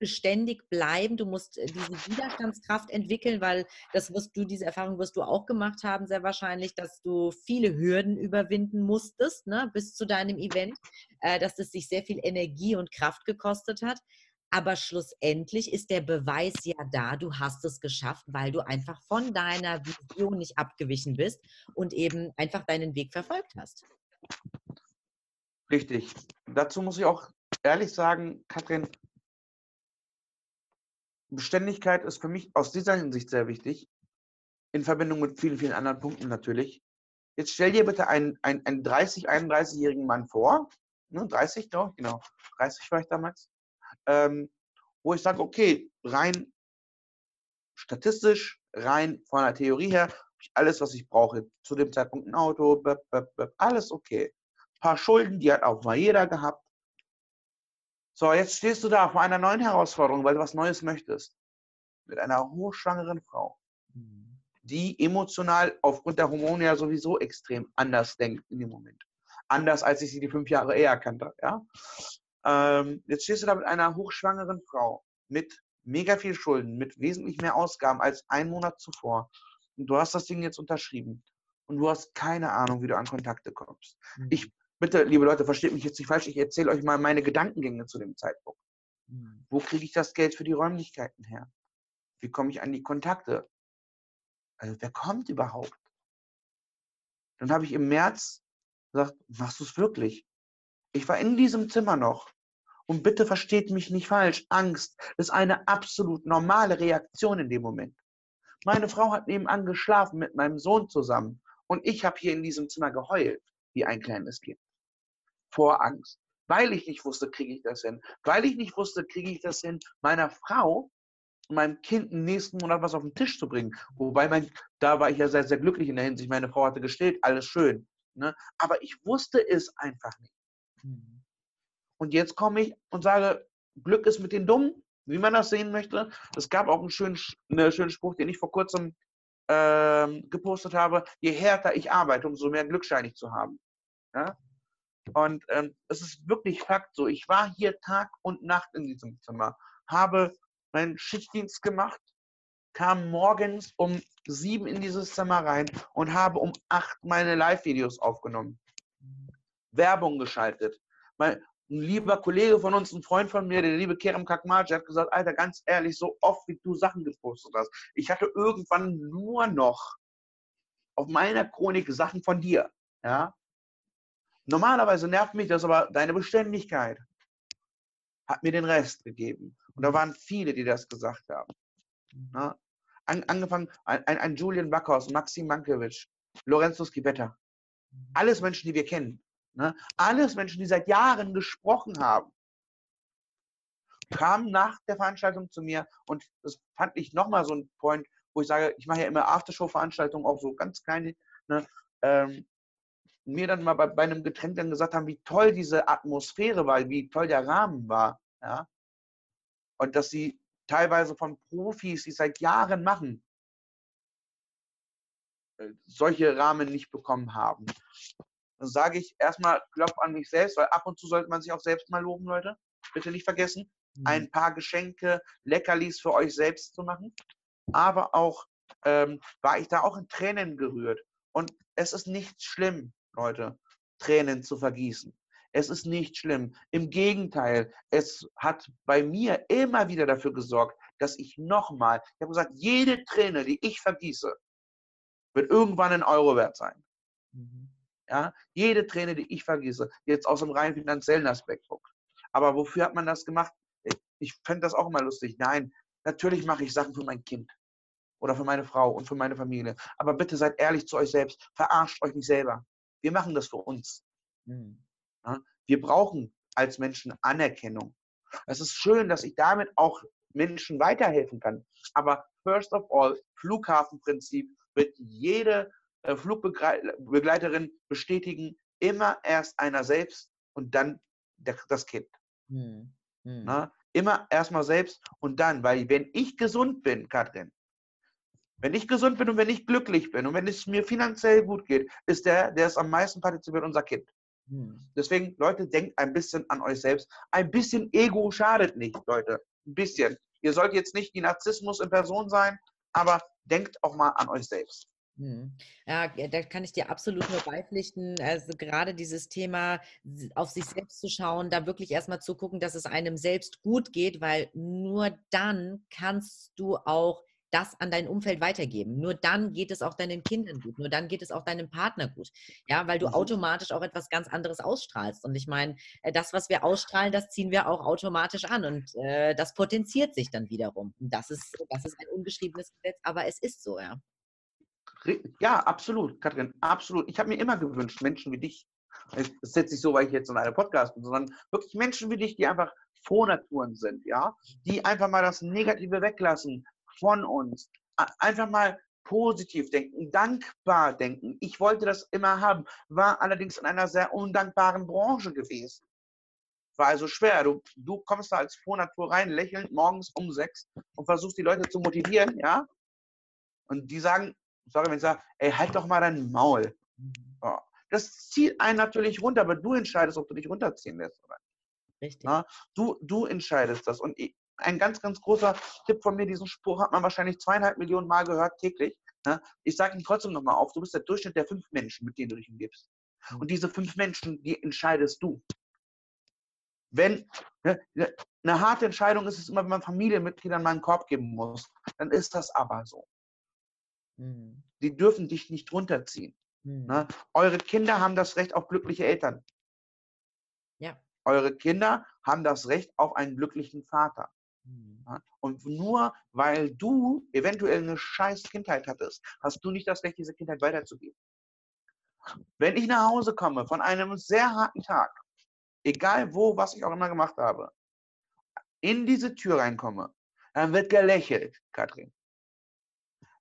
[SPEAKER 1] beständig bleiben. Du musst äh, diese Widerstandskraft entwickeln, weil das wirst du, diese Erfahrung wirst du auch gemacht haben, sehr wahrscheinlich, dass du viele Hürden überwinden musstest, ne, bis zu deinem Event, äh, dass es sich sehr viel Energie und Kraft gekostet hat. Aber schlussendlich ist der Beweis ja da, du hast es geschafft, weil du einfach von deiner Vision nicht abgewichen bist und eben einfach deinen Weg verfolgt hast.
[SPEAKER 2] Richtig. Dazu muss ich auch ehrlich sagen, Katrin, Beständigkeit ist für mich aus dieser Hinsicht sehr wichtig, in Verbindung mit vielen, vielen anderen Punkten natürlich. Jetzt stell dir bitte einen, einen, einen 30, 31-jährigen Mann vor, ne, 30, glaube ich, genau, 30 war ich damals, ähm, wo ich sage, okay, rein statistisch, rein von der Theorie her, alles, was ich brauche. Zu dem Zeitpunkt ein Auto, alles okay. Ein paar Schulden, die hat auch mal jeder gehabt. So, jetzt stehst du da vor einer neuen Herausforderung, weil du was Neues möchtest. Mit einer hochschwangeren Frau, mhm. die emotional aufgrund der Hormone ja sowieso extrem anders denkt in dem Moment. Anders, als ich sie die fünf Jahre eher kannte. Ja? Ähm, jetzt stehst du da mit einer hochschwangeren Frau, mit mega viel Schulden, mit wesentlich mehr Ausgaben als ein Monat zuvor. Und du hast das Ding jetzt unterschrieben. Und du hast keine Ahnung, wie du an Kontakte kommst. Mhm. Ich bitte, liebe Leute, versteht mich jetzt nicht falsch, ich erzähle euch mal meine Gedankengänge zu dem Zeitpunkt. Mhm. Wo kriege ich das Geld für die Räumlichkeiten her? Wie komme ich an die Kontakte? Also, wer kommt überhaupt? Dann habe ich im März gesagt, machst du es wirklich? Ich war in diesem Zimmer noch. Und bitte versteht mich nicht falsch. Angst ist eine absolut normale Reaktion in dem Moment. Meine Frau hat nebenan geschlafen mit meinem Sohn zusammen. Und ich habe hier in diesem Zimmer geheult, wie ein kleines Kind vor Angst, weil ich nicht wusste, kriege ich das hin, weil ich nicht wusste, kriege ich das hin, meiner Frau und meinem Kind im nächsten Monat was auf den Tisch zu bringen. Wobei mein, da war ich ja sehr, sehr glücklich in der Hinsicht. Meine Frau hatte gestillt, alles schön. Ne? Aber ich wusste es einfach nicht. Mhm. Und jetzt komme ich und sage, Glück ist mit den Dummen, wie man das sehen möchte. Es gab auch einen schönen, einen schönen Spruch, den ich vor kurzem ähm, gepostet habe. Je härter ich arbeite, umso mehr Glück scheine ich zu haben. Ja? Und ähm, es ist wirklich Fakt so. Ich war hier Tag und Nacht in diesem Zimmer, habe meinen Schichtdienst gemacht, kam morgens um sieben in dieses Zimmer rein und habe um acht meine Live-Videos aufgenommen. Werbung geschaltet. Mein, ein lieber Kollege von uns, ein Freund von mir, der liebe Kerem Kakmaji, hat gesagt, Alter, ganz ehrlich, so oft wie du Sachen gepostet hast. Ich hatte irgendwann nur noch auf meiner Chronik Sachen von dir. Ja? Normalerweise nervt mich das, aber deine Beständigkeit hat mir den Rest gegeben. Und da waren viele, die das gesagt haben. Ja? An, angefangen, ein, ein, Julian Backhaus, Maxim Mankiewicz, Lorenzo Schibetta. Alles Menschen, die wir kennen. Ne? Alles Menschen, die seit Jahren gesprochen haben, kamen nach der Veranstaltung zu mir und das fand ich nochmal so ein Point, wo ich sage, ich mache ja immer Aftershow-Veranstaltungen, auch so ganz kleine, ne? ähm, mir dann mal bei, bei, einem Getränk dann gesagt haben, wie toll diese Atmosphäre war, wie toll der Rahmen war. Ja? Und dass sie teilweise von Profis, die seit Jahren machen, äh, solche Rahmen nicht bekommen haben dann sage ich erstmal, klopf an mich selbst, weil ab und zu sollte man sich auch selbst mal loben, Leute. Bitte nicht vergessen, mhm. ein paar Geschenke, Leckerlis für euch selbst zu machen. Aber auch ähm, war ich da auch in Tränen gerührt. Und es ist nicht schlimm, Leute, Tränen zu vergießen. Es ist nicht schlimm. Im Gegenteil, es hat bei mir immer wieder dafür gesorgt, dass ich nochmal, ich habe gesagt, jede Träne, die ich vergieße, wird irgendwann ein Euro wert sein. Mhm. Ja? Jede Träne, die ich vergieße, jetzt aus dem rein finanziellen Aspekt guckt. Aber wofür hat man das gemacht? Ich fände das auch immer lustig. Nein, natürlich mache ich Sachen für mein Kind oder für meine Frau und für meine Familie. Aber bitte seid ehrlich zu euch selbst. Verarscht euch nicht selber. Wir machen das für uns. Mhm. Wir brauchen als Menschen Anerkennung. Es ist schön, dass ich damit auch Menschen weiterhelfen kann. Aber first of all, Flughafenprinzip wird jede äh, Flugbegleiterin bestätigen, immer erst einer selbst und dann das Kind. Hm. Hm. Na, immer erstmal selbst und dann, weil wenn ich gesund bin, Katrin, wenn ich gesund bin und wenn ich glücklich bin und wenn es mir finanziell gut geht, ist der, der es am meisten partizipiert, unser Kind. Hm. Deswegen, Leute, denkt ein bisschen an euch selbst. Ein bisschen Ego schadet nicht, Leute. Ein bisschen. Ihr sollt jetzt nicht die Narzissmus in Person sein, aber denkt auch mal an euch selbst.
[SPEAKER 1] Mhm. Ja, da kann ich dir absolut nur beipflichten. Also gerade dieses Thema, auf sich selbst zu schauen, da wirklich erstmal zu gucken, dass es einem selbst gut geht, weil nur dann kannst du auch das an dein Umfeld weitergeben. Nur dann geht es auch deinen Kindern gut. Nur dann geht es auch deinem Partner gut. Ja, weil du mhm. automatisch auch etwas ganz anderes ausstrahlst. Und ich meine, äh, das, was wir ausstrahlen, das ziehen wir auch automatisch an. Und äh, das potenziert sich dann wiederum. Und das ist, das ist ein ungeschriebenes Gesetz, aber es ist so, ja.
[SPEAKER 2] Ja, absolut, Katrin, absolut. Ich habe mir immer gewünscht, Menschen wie dich, das ist jetzt nicht so, weil ich jetzt in einem Podcast bin, sondern wirklich Menschen wie dich, die einfach Vornaturen sind, ja, die einfach mal das Negative weglassen von uns, einfach mal positiv denken, dankbar denken. Ich wollte das immer haben, war allerdings in einer sehr undankbaren Branche gewesen. War also schwer. Du, du kommst da als Vornatur rein, lächelnd morgens um sechs und versuchst die Leute zu motivieren, ja. Und die sagen, sorry, wenn ich sage, ey, halt doch mal dein Maul. Ja. Das zieht einen natürlich runter, aber du entscheidest, ob du dich runterziehen lässt oder nicht. Richtig. Ja, du, du entscheidest das. Und ich, ein ganz, ganz großer Tipp von mir, diesen Spruch hat man wahrscheinlich zweieinhalb Millionen Mal gehört täglich. Ne? Ich sage ihn trotzdem nochmal auf, du bist der Durchschnitt der fünf Menschen, mit denen du dich umgibst. Und diese fünf Menschen, die entscheidest du. Wenn ne, ne, eine harte Entscheidung ist es immer, wenn man Familienmitgliedern mal einen Korb geben muss, dann ist das aber so. Mhm. Die dürfen dich nicht runterziehen. Mhm. Ne? Eure Kinder haben das Recht auf glückliche Eltern. Ja. Eure Kinder haben das Recht auf einen glücklichen Vater. Mhm. Und nur weil du eventuell eine scheiß Kindheit hattest, hast du nicht das Recht, diese Kindheit weiterzugeben. Wenn ich nach Hause komme von einem sehr harten Tag, egal wo, was ich auch immer gemacht habe, in diese Tür reinkomme, dann wird gelächelt, Katrin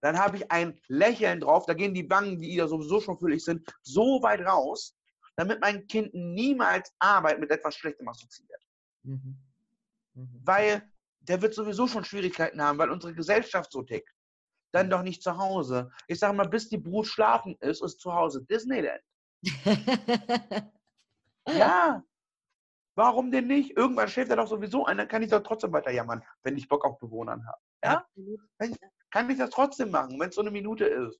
[SPEAKER 2] dann habe ich ein Lächeln drauf, da gehen die Wangen, die ja sowieso schon füllig sind, so weit raus, damit mein Kind niemals Arbeit mit etwas Schlechtem assoziiert. Mhm. Mhm. Weil der wird sowieso schon Schwierigkeiten haben, weil unsere Gesellschaft so tickt. Dann doch nicht zu Hause. Ich sage mal, bis die Brut schlafen ist, ist zu Hause Disneyland. ja. Warum denn nicht? Irgendwann schläft er doch sowieso ein, dann kann ich doch trotzdem weiter jammern, wenn ich Bock auf Bewohnern habe. Ja? Wenn, kann ich das trotzdem machen, wenn es so eine Minute ist.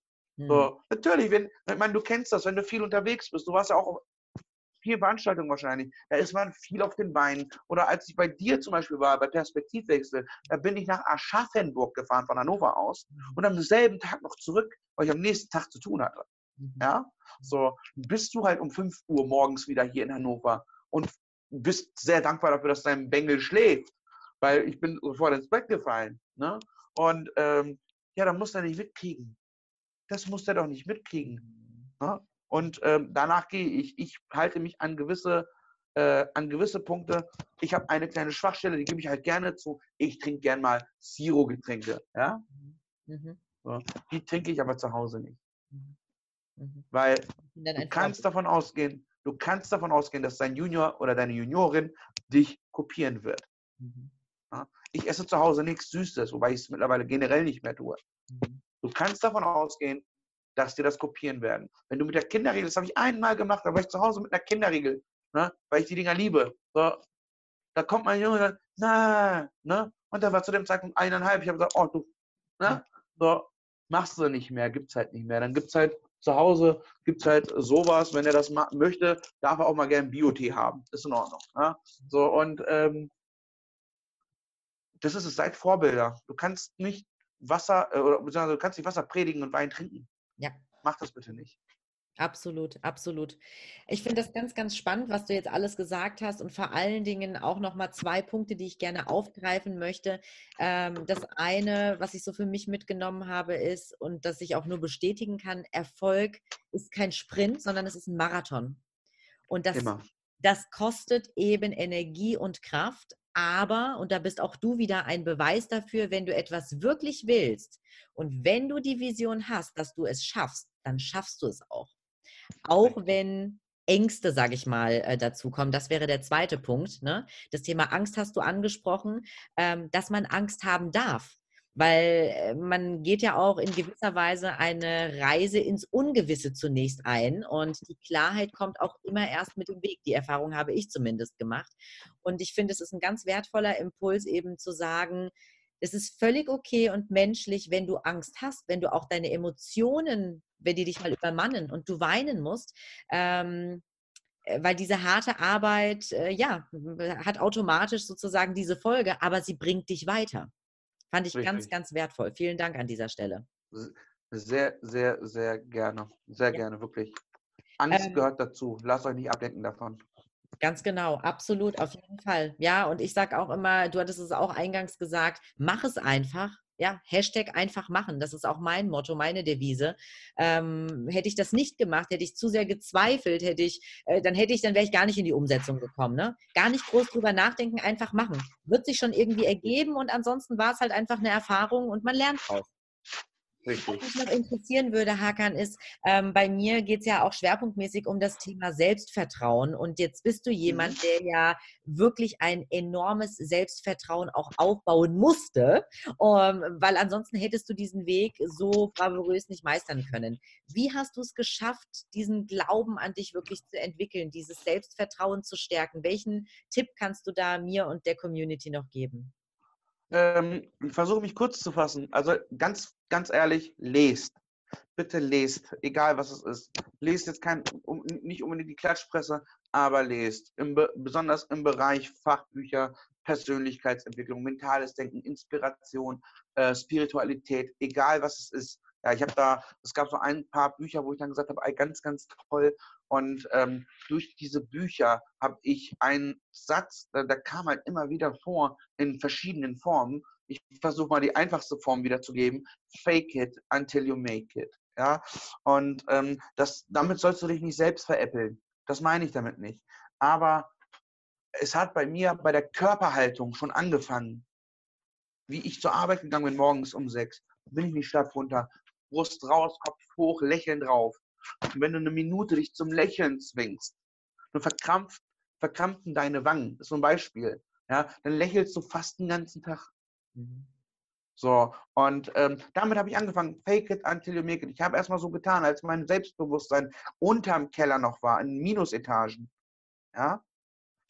[SPEAKER 2] So, natürlich, wenn, ich meine, du kennst das, wenn du viel unterwegs bist, du warst ja auch vielen Veranstaltungen wahrscheinlich, da ist man viel auf den Beinen. Oder als ich bei dir zum Beispiel war, bei Perspektivwechsel, da bin ich nach Aschaffenburg gefahren von Hannover aus mhm. und am selben Tag noch zurück, weil ich am nächsten Tag zu tun hatte. Mhm. Ja, so bist du halt um 5 Uhr morgens wieder hier in Hannover und bist sehr dankbar dafür, dass dein Bengel schläft, weil ich bin sofort ins Bett gefallen. Ne? Und ähm, ja, dann muss er nicht mitkriegen. Das muss er doch nicht mitkriegen. Ne? Und ähm, danach gehe ich. Ich halte mich an gewisse, äh, an gewisse Punkte. Ich habe eine kleine Schwachstelle, die gebe ich halt gerne zu. Ich trinke gern mal Zero-Getränke. Ja? Mhm. So. Die trinke ich aber zu Hause nicht. Mhm. mhm. Weil du kannst davon ausgehen, du kannst davon ausgehen, dass dein Junior oder deine Juniorin dich kopieren wird. Mhm. Ja? Ich esse zu Hause nichts Süßes, wobei ich es mittlerweile generell nicht mehr tue. Mhm. Du kannst davon ausgehen, dass dir das kopieren werden. Wenn du mit der Kinderregel, das habe ich einmal gemacht, da war ich zu Hause mit einer Kinderregel, ne, weil ich die Dinger liebe. So, da kommt mein Junge und sagt, na, ne? Und da war zu dem Zeitpunkt eineinhalb. Ich habe gesagt, oh du, ne? So, machst du nicht mehr, gibt's halt nicht mehr. Dann gibt's halt zu Hause, gibt's halt sowas, wenn er das möchte, darf er auch mal gerne Biotee haben. Ist in Ordnung. Ne? So, und ähm, das ist es, seid Vorbilder. Du kannst nicht Wasser, äh, oder du kannst nicht Wasser predigen und Wein trinken.
[SPEAKER 1] Ja.
[SPEAKER 2] Mach das bitte nicht.
[SPEAKER 1] Absolut, absolut. Ich finde das ganz, ganz spannend, was du jetzt alles gesagt hast und vor allen Dingen auch nochmal zwei Punkte, die ich gerne aufgreifen möchte. Ähm, das eine, was ich so für mich mitgenommen habe, ist und das ich auch nur bestätigen kann, Erfolg ist kein Sprint, sondern es ist ein Marathon. Und das, das kostet eben Energie und Kraft, aber, und da bist auch du wieder ein Beweis dafür, wenn du etwas wirklich willst und wenn du die Vision hast, dass du es schaffst, dann schaffst du es auch. Auch wenn Ängste, sage ich mal, äh, dazu kommen. Das wäre der zweite Punkt. Ne? Das Thema Angst hast du angesprochen, ähm, dass man Angst haben darf. Weil äh, man geht ja auch in gewisser Weise eine Reise ins Ungewisse zunächst ein und die Klarheit kommt auch immer erst mit dem Weg. Die Erfahrung habe ich zumindest gemacht. Und ich finde, es ist ein ganz wertvoller Impuls eben zu sagen, es ist völlig okay und menschlich, wenn du Angst hast, wenn du auch deine Emotionen, wenn die dich mal übermannen und du weinen musst. Ähm, äh, weil diese harte Arbeit, äh, ja, hat automatisch sozusagen diese Folge, aber sie bringt dich weiter. Fand ich Richtig. ganz, ganz wertvoll. Vielen Dank an dieser Stelle.
[SPEAKER 2] Sehr, sehr, sehr gerne. Sehr ja. gerne, wirklich. Angst ähm, gehört dazu. Lasst euch nicht ablenken davon.
[SPEAKER 1] Ganz genau, absolut, auf jeden Fall. Ja, und ich sage auch immer, du hattest es auch eingangs gesagt, mach es einfach. Ja, Hashtag einfach machen. Das ist auch mein Motto, meine Devise. Ähm, hätte ich das nicht gemacht, hätte ich zu sehr gezweifelt, hätte ich, äh, dann hätte ich, dann wäre ich gar nicht in die Umsetzung gekommen. Ne? Gar nicht groß drüber nachdenken, einfach machen. Wird sich schon irgendwie ergeben und ansonsten war es halt einfach eine Erfahrung und man lernt draus. Richtig. Was mich noch interessieren würde, Hakan, ist, ähm, bei mir geht es ja auch schwerpunktmäßig um das Thema Selbstvertrauen. Und jetzt bist du jemand, mhm. der ja wirklich ein enormes Selbstvertrauen auch aufbauen musste, um, weil ansonsten hättest du diesen Weg so bravourös nicht meistern können. Wie hast du es geschafft, diesen Glauben an dich wirklich zu entwickeln, dieses Selbstvertrauen zu stärken? Welchen Tipp kannst du da mir und der Community noch geben?
[SPEAKER 2] Ähm, ich versuche mich kurz zu fassen. Also ganz, ganz ehrlich, lest. Bitte lest, egal was es ist. Lest jetzt kein, um, nicht unbedingt die Klatschpresse, aber lest. Im, besonders im Bereich Fachbücher, Persönlichkeitsentwicklung, mentales Denken, Inspiration, äh, Spiritualität, egal was es ist. Ja, ich habe da, es gab so ein paar Bücher, wo ich dann gesagt habe, ganz, ganz toll. Und ähm, durch diese Bücher habe ich einen Satz, der, der kam halt immer wieder vor in verschiedenen Formen. Ich versuche mal die einfachste Form wiederzugeben. Fake it until you make it. Ja, und ähm, das, damit sollst du dich nicht selbst veräppeln. Das meine ich damit nicht. Aber es hat bei mir bei der Körperhaltung schon angefangen. Wie ich zur Arbeit gegangen bin morgens um sechs, bin ich nicht schlapp runter, Brust raus, Kopf hoch, Lächeln drauf. Und wenn du eine Minute dich zum Lächeln zwingst, du verkrampft, verkrampfen deine Wangen, das ist so ein Beispiel, ja, dann lächelst du fast den ganzen Tag. Mhm. So, und ähm, damit habe ich angefangen, fake it until you make it. Ich habe erstmal so getan, als mein Selbstbewusstsein unterm Keller noch war, in Minusetagen. Ja,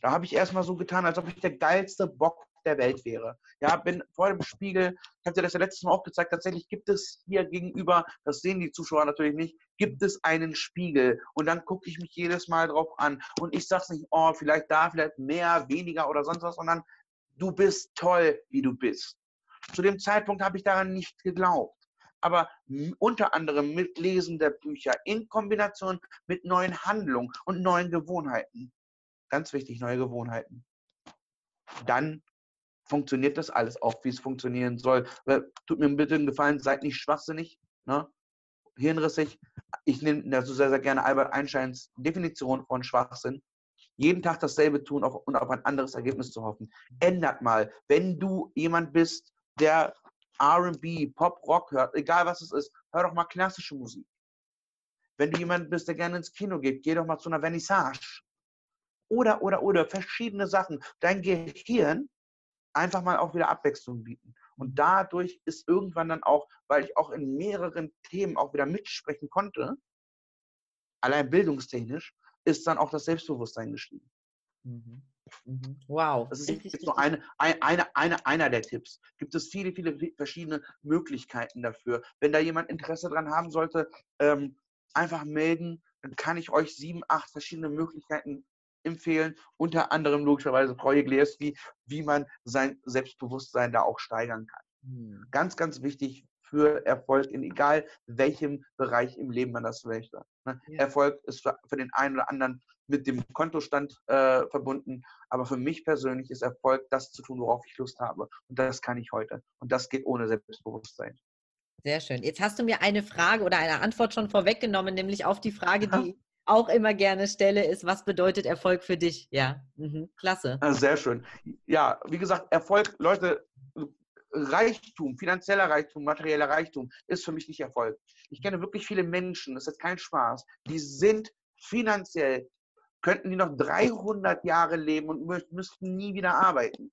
[SPEAKER 2] da habe ich erstmal so getan, als ob ich der geilste Bock der Welt wäre. Ja, bin vor dem Spiegel, ich habe dir das ja letztes Mal auch gezeigt, tatsächlich gibt es hier gegenüber, das sehen die Zuschauer natürlich nicht, gibt es einen Spiegel. Und dann gucke ich mich jedes Mal drauf an. Und ich sage nicht, oh, vielleicht da, vielleicht mehr, weniger oder sonst was, sondern du bist toll, wie du bist. Zu dem Zeitpunkt habe ich daran nicht geglaubt aber unter anderem mit Lesen der Bücher in Kombination mit neuen Handlungen und neuen Gewohnheiten. Ganz wichtig, neue Gewohnheiten. Dann funktioniert das alles auch, wie es funktionieren soll. Tut mir bitte einen Gefallen, seid nicht schwachsinnig, ne? hirnrissig. Ich nehme dazu sehr, sehr gerne Albert Einsteins Definition von Schwachsinn. Jeden Tag dasselbe tun und auf ein anderes Ergebnis zu hoffen. Ändert mal. Wenn du jemand bist, der RB, Pop, Rock hört, egal was es ist, hör doch mal klassische Musik. Wenn du jemand bist, der gerne ins Kino geht, geh doch mal zu einer Vernissage. Oder, oder, oder, verschiedene Sachen. Dein Gehirn einfach mal auch wieder Abwechslung bieten. Und dadurch ist irgendwann dann auch, weil ich auch in mehreren Themen auch wieder mitsprechen konnte, allein bildungstechnisch, ist dann auch das Selbstbewusstsein gestiegen. Mhm. Mhm. Wow. Das ist jetzt nur eine, eine, eine, einer der Tipps. Gibt es viele, viele verschiedene Möglichkeiten dafür. Wenn da jemand Interesse dran haben sollte, ähm, einfach melden. Dann kann ich euch sieben, acht verschiedene Möglichkeiten empfehlen. Unter anderem logischerweise Projekt Learski, wie man sein Selbstbewusstsein da auch steigern kann. Mhm. Ganz, ganz wichtig für Erfolg in egal welchem Bereich im Leben man das möchte. Ne? Ja. Erfolg ist für, für, den einen oder anderen mit dem Kontostand äh, verbunden, aber für mich persönlich ist Erfolg das zu tun, worauf ich Lust habe. Und das kann ich heute. Und das geht ohne Selbstbewusstsein.
[SPEAKER 1] Sehr schön. Jetzt hast du mir eine Frage oder eine Antwort schon vorweggenommen, nämlich auf die Frage, die auch immer gerne stelle, ist, was bedeutet Erfolg für dich? Ja, mhm. klasse.
[SPEAKER 2] Sehr schön. Ja, wie gesagt, Erfolg, Leute, Reichtum, finanzieller Reichtum, materieller Reichtum ist für mich nicht Erfolg. Ich kenne wirklich viele Menschen, das ist kein Spaß, die sind finanziell, könnten die noch 300 Jahre leben und müssten nie wieder arbeiten.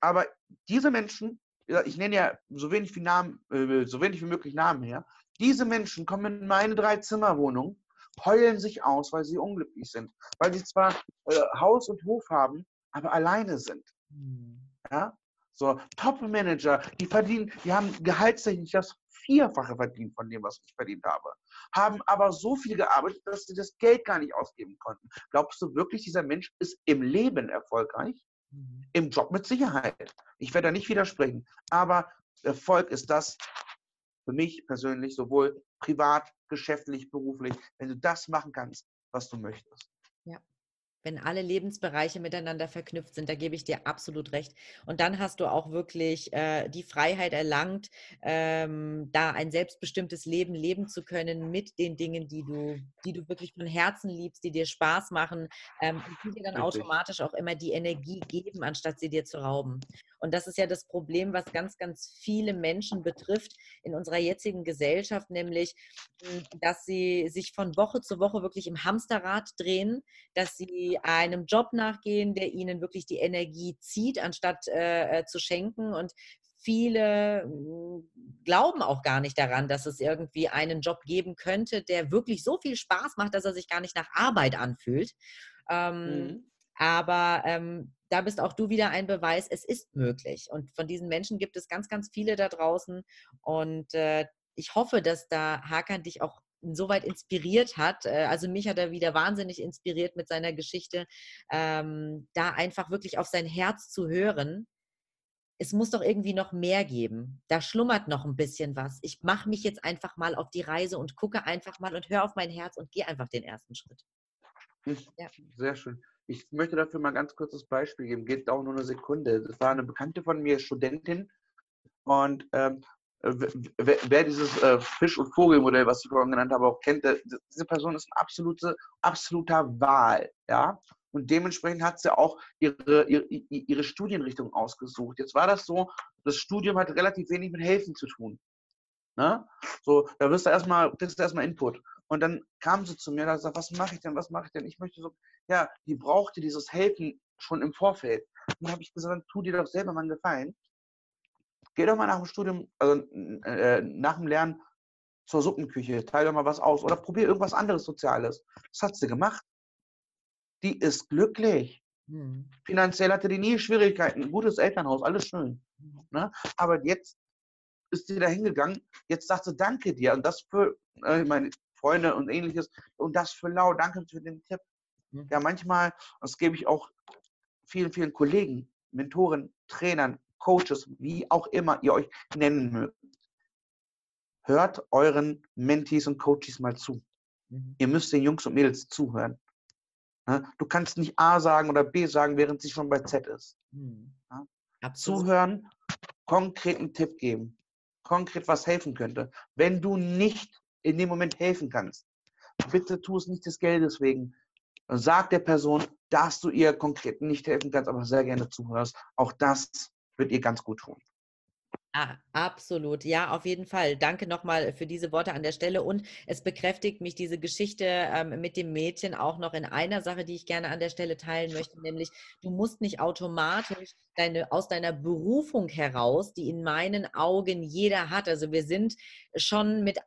[SPEAKER 2] Aber diese Menschen, ich nenne ja so wenig wie, Namen, äh, so wenig wie möglich Namen her, diese Menschen kommen in meine Drei-Zimmer-Wohnung, heulen sich aus, weil sie unglücklich sind, weil sie zwar äh, Haus und Hof haben, aber alleine sind. Mhm. Ja? So, Top-Manager, die verdienen, die haben gehaltstechnisch das Vierfache verdient von dem, was ich verdient habe. Haben aber so viel gearbeitet, dass sie das Geld gar nicht ausgeben konnten. Glaubst du wirklich, dieser Mensch ist im Leben erfolgreich? Mhm. Im Job mit Sicherheit. Ich werde da nicht widersprechen. Aber Erfolg ist das für mich persönlich, sowohl privat, geschäftlich, beruflich, wenn du das machen kannst, was du möchtest
[SPEAKER 1] wenn alle Lebensbereiche miteinander verknüpft sind, da gebe ich dir absolut recht. Und dann hast du auch wirklich äh, die Freiheit erlangt, ähm, da ein selbstbestimmtes Leben leben zu können mit den Dingen, die du, die du wirklich von Herzen liebst, die dir Spaß machen ähm, und die dir dann Richtig. automatisch auch immer die Energie geben, anstatt sie dir zu rauben. Und das ist ja das Problem, was ganz, ganz viele Menschen betrifft in unserer jetzigen Gesellschaft, nämlich, hm, dass sie sich von Woche zu Woche wirklich im Hamsterrad drehen, dass sie einem Job nachgehen, der ihnen wirklich die Energie zieht, anstatt äh, äh zu schenken. Und viele hm, glauben auch gar nicht daran, dass es irgendwie einen Job geben könnte, der wirklich so viel Spaß macht, dass er sich gar nicht nach Arbeit anfühlt. Ähm, mhm. Aber ähm, da bist auch du wieder ein Beweis, es ist möglich. Und von diesen Menschen gibt es ganz, ganz viele da draußen. Und äh, ich hoffe, dass da Hakan dich auch insoweit inspiriert hat. Äh, also mich hat er wieder wahnsinnig inspiriert mit seiner Geschichte, ähm, da einfach wirklich auf sein Herz zu hören. Es muss doch irgendwie noch mehr geben. Da schlummert noch ein bisschen was. Ich mache mich jetzt einfach mal auf die Reise und gucke einfach mal und höre auf mein Herz und gehe einfach den ersten Schritt.
[SPEAKER 2] Ja. Sehr schön. Ich möchte dafür mal ganz kurzes Beispiel geben. Geht auch nur eine Sekunde. Das war eine Bekannte von mir, Studentin. Und ähm, wer, wer, dieses äh, Fisch- und Vogelmodell, was ich vorhin genannt habe, auch kennt, der, diese Person ist ein absolute, absoluter Wahl. Ja? Und dementsprechend hat sie auch ihre, ihre, ihre Studienrichtung ausgesucht. Jetzt war das so, das Studium hat relativ wenig mit Helfen zu tun. Ne? So, da wirst du erstmal, kriegst du erstmal Input. Und dann kam sie zu mir und hat gesagt, was mache ich denn, was mache ich denn? Ich möchte so, ja, die brauchte dieses Helfen schon im Vorfeld. Und dann habe ich gesagt, tu dir doch selber mal einen Gefallen. Geh doch mal nach dem Studium, also äh, nach dem Lernen zur Suppenküche, teile doch mal was aus oder probier irgendwas anderes Soziales. Das hat sie gemacht. Die ist glücklich. Mhm. Finanziell hatte die nie Schwierigkeiten. Gutes Elternhaus, alles schön. Mhm. Ne? Aber jetzt ist sie da hingegangen. Jetzt sagt sie Danke dir. Und das für äh, meine Freunde und ähnliches. Und das für Lau. Danke für den Tipp. Mhm. Ja, manchmal, das gebe ich auch vielen, vielen Kollegen, Mentoren, Trainern, Coaches, wie auch immer ihr euch nennen mögt. Hört euren Mentees und Coaches mal zu. Mhm. Ihr müsst den Jungs und Mädels zuhören. Du kannst nicht A sagen oder B sagen, während sie schon bei Z ist. Mhm. Zuhören, konkreten Tipp geben, konkret was helfen könnte. Wenn du nicht in dem Moment helfen kannst, bitte tu es nicht des Geldes wegen. Sag der Person, dass du ihr konkret nicht helfen kannst, aber sehr gerne zuhörst. Auch das wird ihr ganz gut tun.
[SPEAKER 1] Ah, absolut. Ja, auf jeden Fall. Danke nochmal für diese Worte an der Stelle. Und es bekräftigt mich diese Geschichte ähm, mit dem Mädchen auch noch in einer Sache, die ich gerne an der Stelle teilen möchte, nämlich du musst nicht automatisch deine, aus deiner Berufung heraus, die in meinen Augen jeder hat. Also wir sind schon mit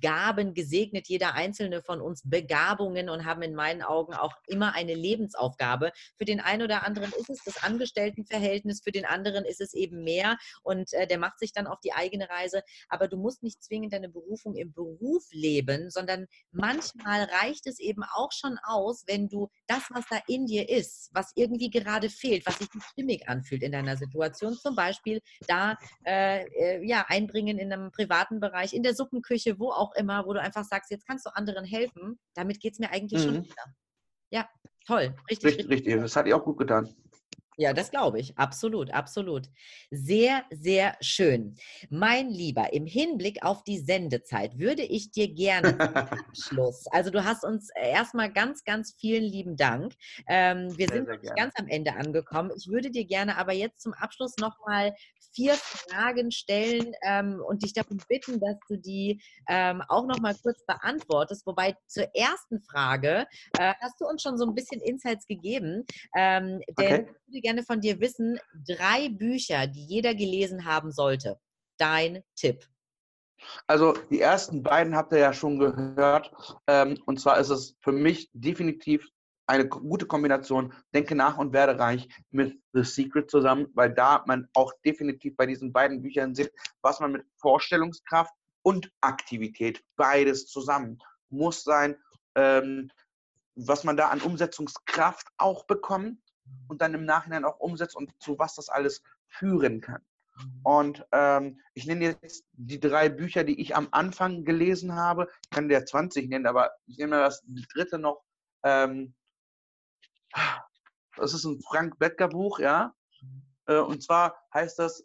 [SPEAKER 1] Gaben gesegnet, jeder einzelne von uns Begabungen und haben in meinen Augen auch immer eine Lebensaufgabe. Für den einen oder anderen ist es das Angestelltenverhältnis, für den anderen ist es eben mehr und äh, der macht sich dann auf die eigene Reise. Aber du musst nicht zwingend deine Berufung im Beruf leben, sondern manchmal reicht es eben auch schon aus, wenn du das, was da in dir ist, was irgendwie gerade fehlt, was sich nicht stimmig anfühlt in deiner Situation, zum Beispiel da äh, äh ja, einbringen in einem privaten Bereich, in der Suppenküche, wo auch immer, wo du einfach sagst, jetzt kannst du anderen helfen, damit geht es mir eigentlich mhm. schon wieder. Ja, toll.
[SPEAKER 2] Richtig, richtig, richtig. Das hat ihr auch gut getan.
[SPEAKER 1] Ja, das glaube ich. Absolut, absolut. Sehr, sehr schön. Mein Lieber, im Hinblick auf die Sendezeit würde ich dir gerne zum Abschluss, also du hast uns erstmal ganz, ganz vielen lieben Dank. Ähm, wir sehr, sind sehr ganz am Ende angekommen. Ich würde dir gerne aber jetzt zum Abschluss nochmal vier Fragen stellen ähm, und dich darum bitten, dass du die ähm, auch nochmal kurz beantwortest. Wobei zur ersten Frage äh, hast du uns schon so ein bisschen Insights gegeben, ähm, denn okay. ich würde gerne von dir wissen, drei Bücher, die jeder gelesen haben sollte. Dein Tipp.
[SPEAKER 2] Also die ersten beiden habt ihr ja schon gehört. Ähm, und zwar ist es für mich definitiv eine gute Kombination, denke nach und werde reich mit The Secret zusammen, weil da man auch definitiv bei diesen beiden Büchern sieht, was man mit Vorstellungskraft und Aktivität, beides zusammen, muss sein, ähm, was man da an Umsetzungskraft auch bekommt und dann im Nachhinein auch umsetzt und zu was das alles führen kann. Mhm. Und ähm, ich nenne jetzt die drei Bücher, die ich am Anfang gelesen habe. Ich kann der 20 nennen, aber ich nehme das dritte noch. Ähm, das ist ein Frank Bettger Buch, ja. Äh, und zwar heißt das,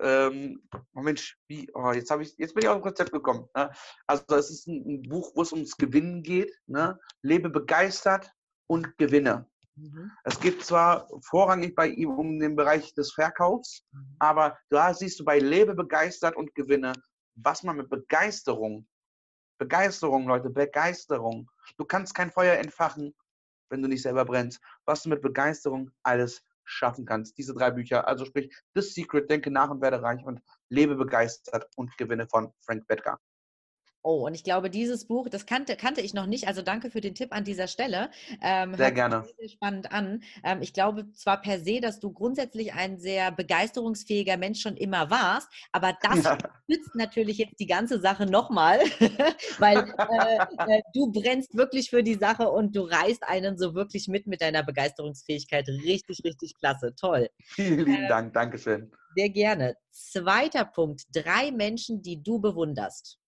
[SPEAKER 2] ähm, Mensch, wie, oh, jetzt ich, jetzt bin ich auf ein Konzept gekommen. Ne? Also es ist ein, ein, Buch, wo es ums Gewinnen geht. Ne? Lebe begeistert und gewinne. Mhm. Es geht zwar vorrangig bei ihm um den Bereich des Verkaufs, mhm. aber da siehst du bei Lebe begeistert und gewinne, was man mit Begeisterung, Begeisterung, Leute, Begeisterung. Du kannst kein Feuer entfachen, wenn du nicht selber brennst, was du mit Begeisterung alles schaffen kannst. Diese drei Bücher, also sprich The Secret, Denke nach und werde reich und Lebe begeistert und gewinne von Frank Bettger.
[SPEAKER 1] Oh, und ich glaube, dieses Buch, das kannte, kannte ich noch nicht. Also danke für den Tipp an dieser Stelle.
[SPEAKER 2] Ähm, sehr gerne.
[SPEAKER 1] Sehr, sehr spannend an. Ähm, ich glaube zwar per se, dass du grundsätzlich ein sehr begeisterungsfähiger Mensch schon immer warst, aber das ja. nützt natürlich jetzt die ganze Sache nochmal, weil äh, äh, du brennst wirklich für die Sache und du reißt einen so wirklich mit mit deiner Begeisterungsfähigkeit. Richtig, richtig klasse. Toll.
[SPEAKER 2] Vielen lieben ähm, Dank. Dankeschön.
[SPEAKER 1] Sehr gerne. Zweiter Punkt. Drei Menschen, die du bewunderst.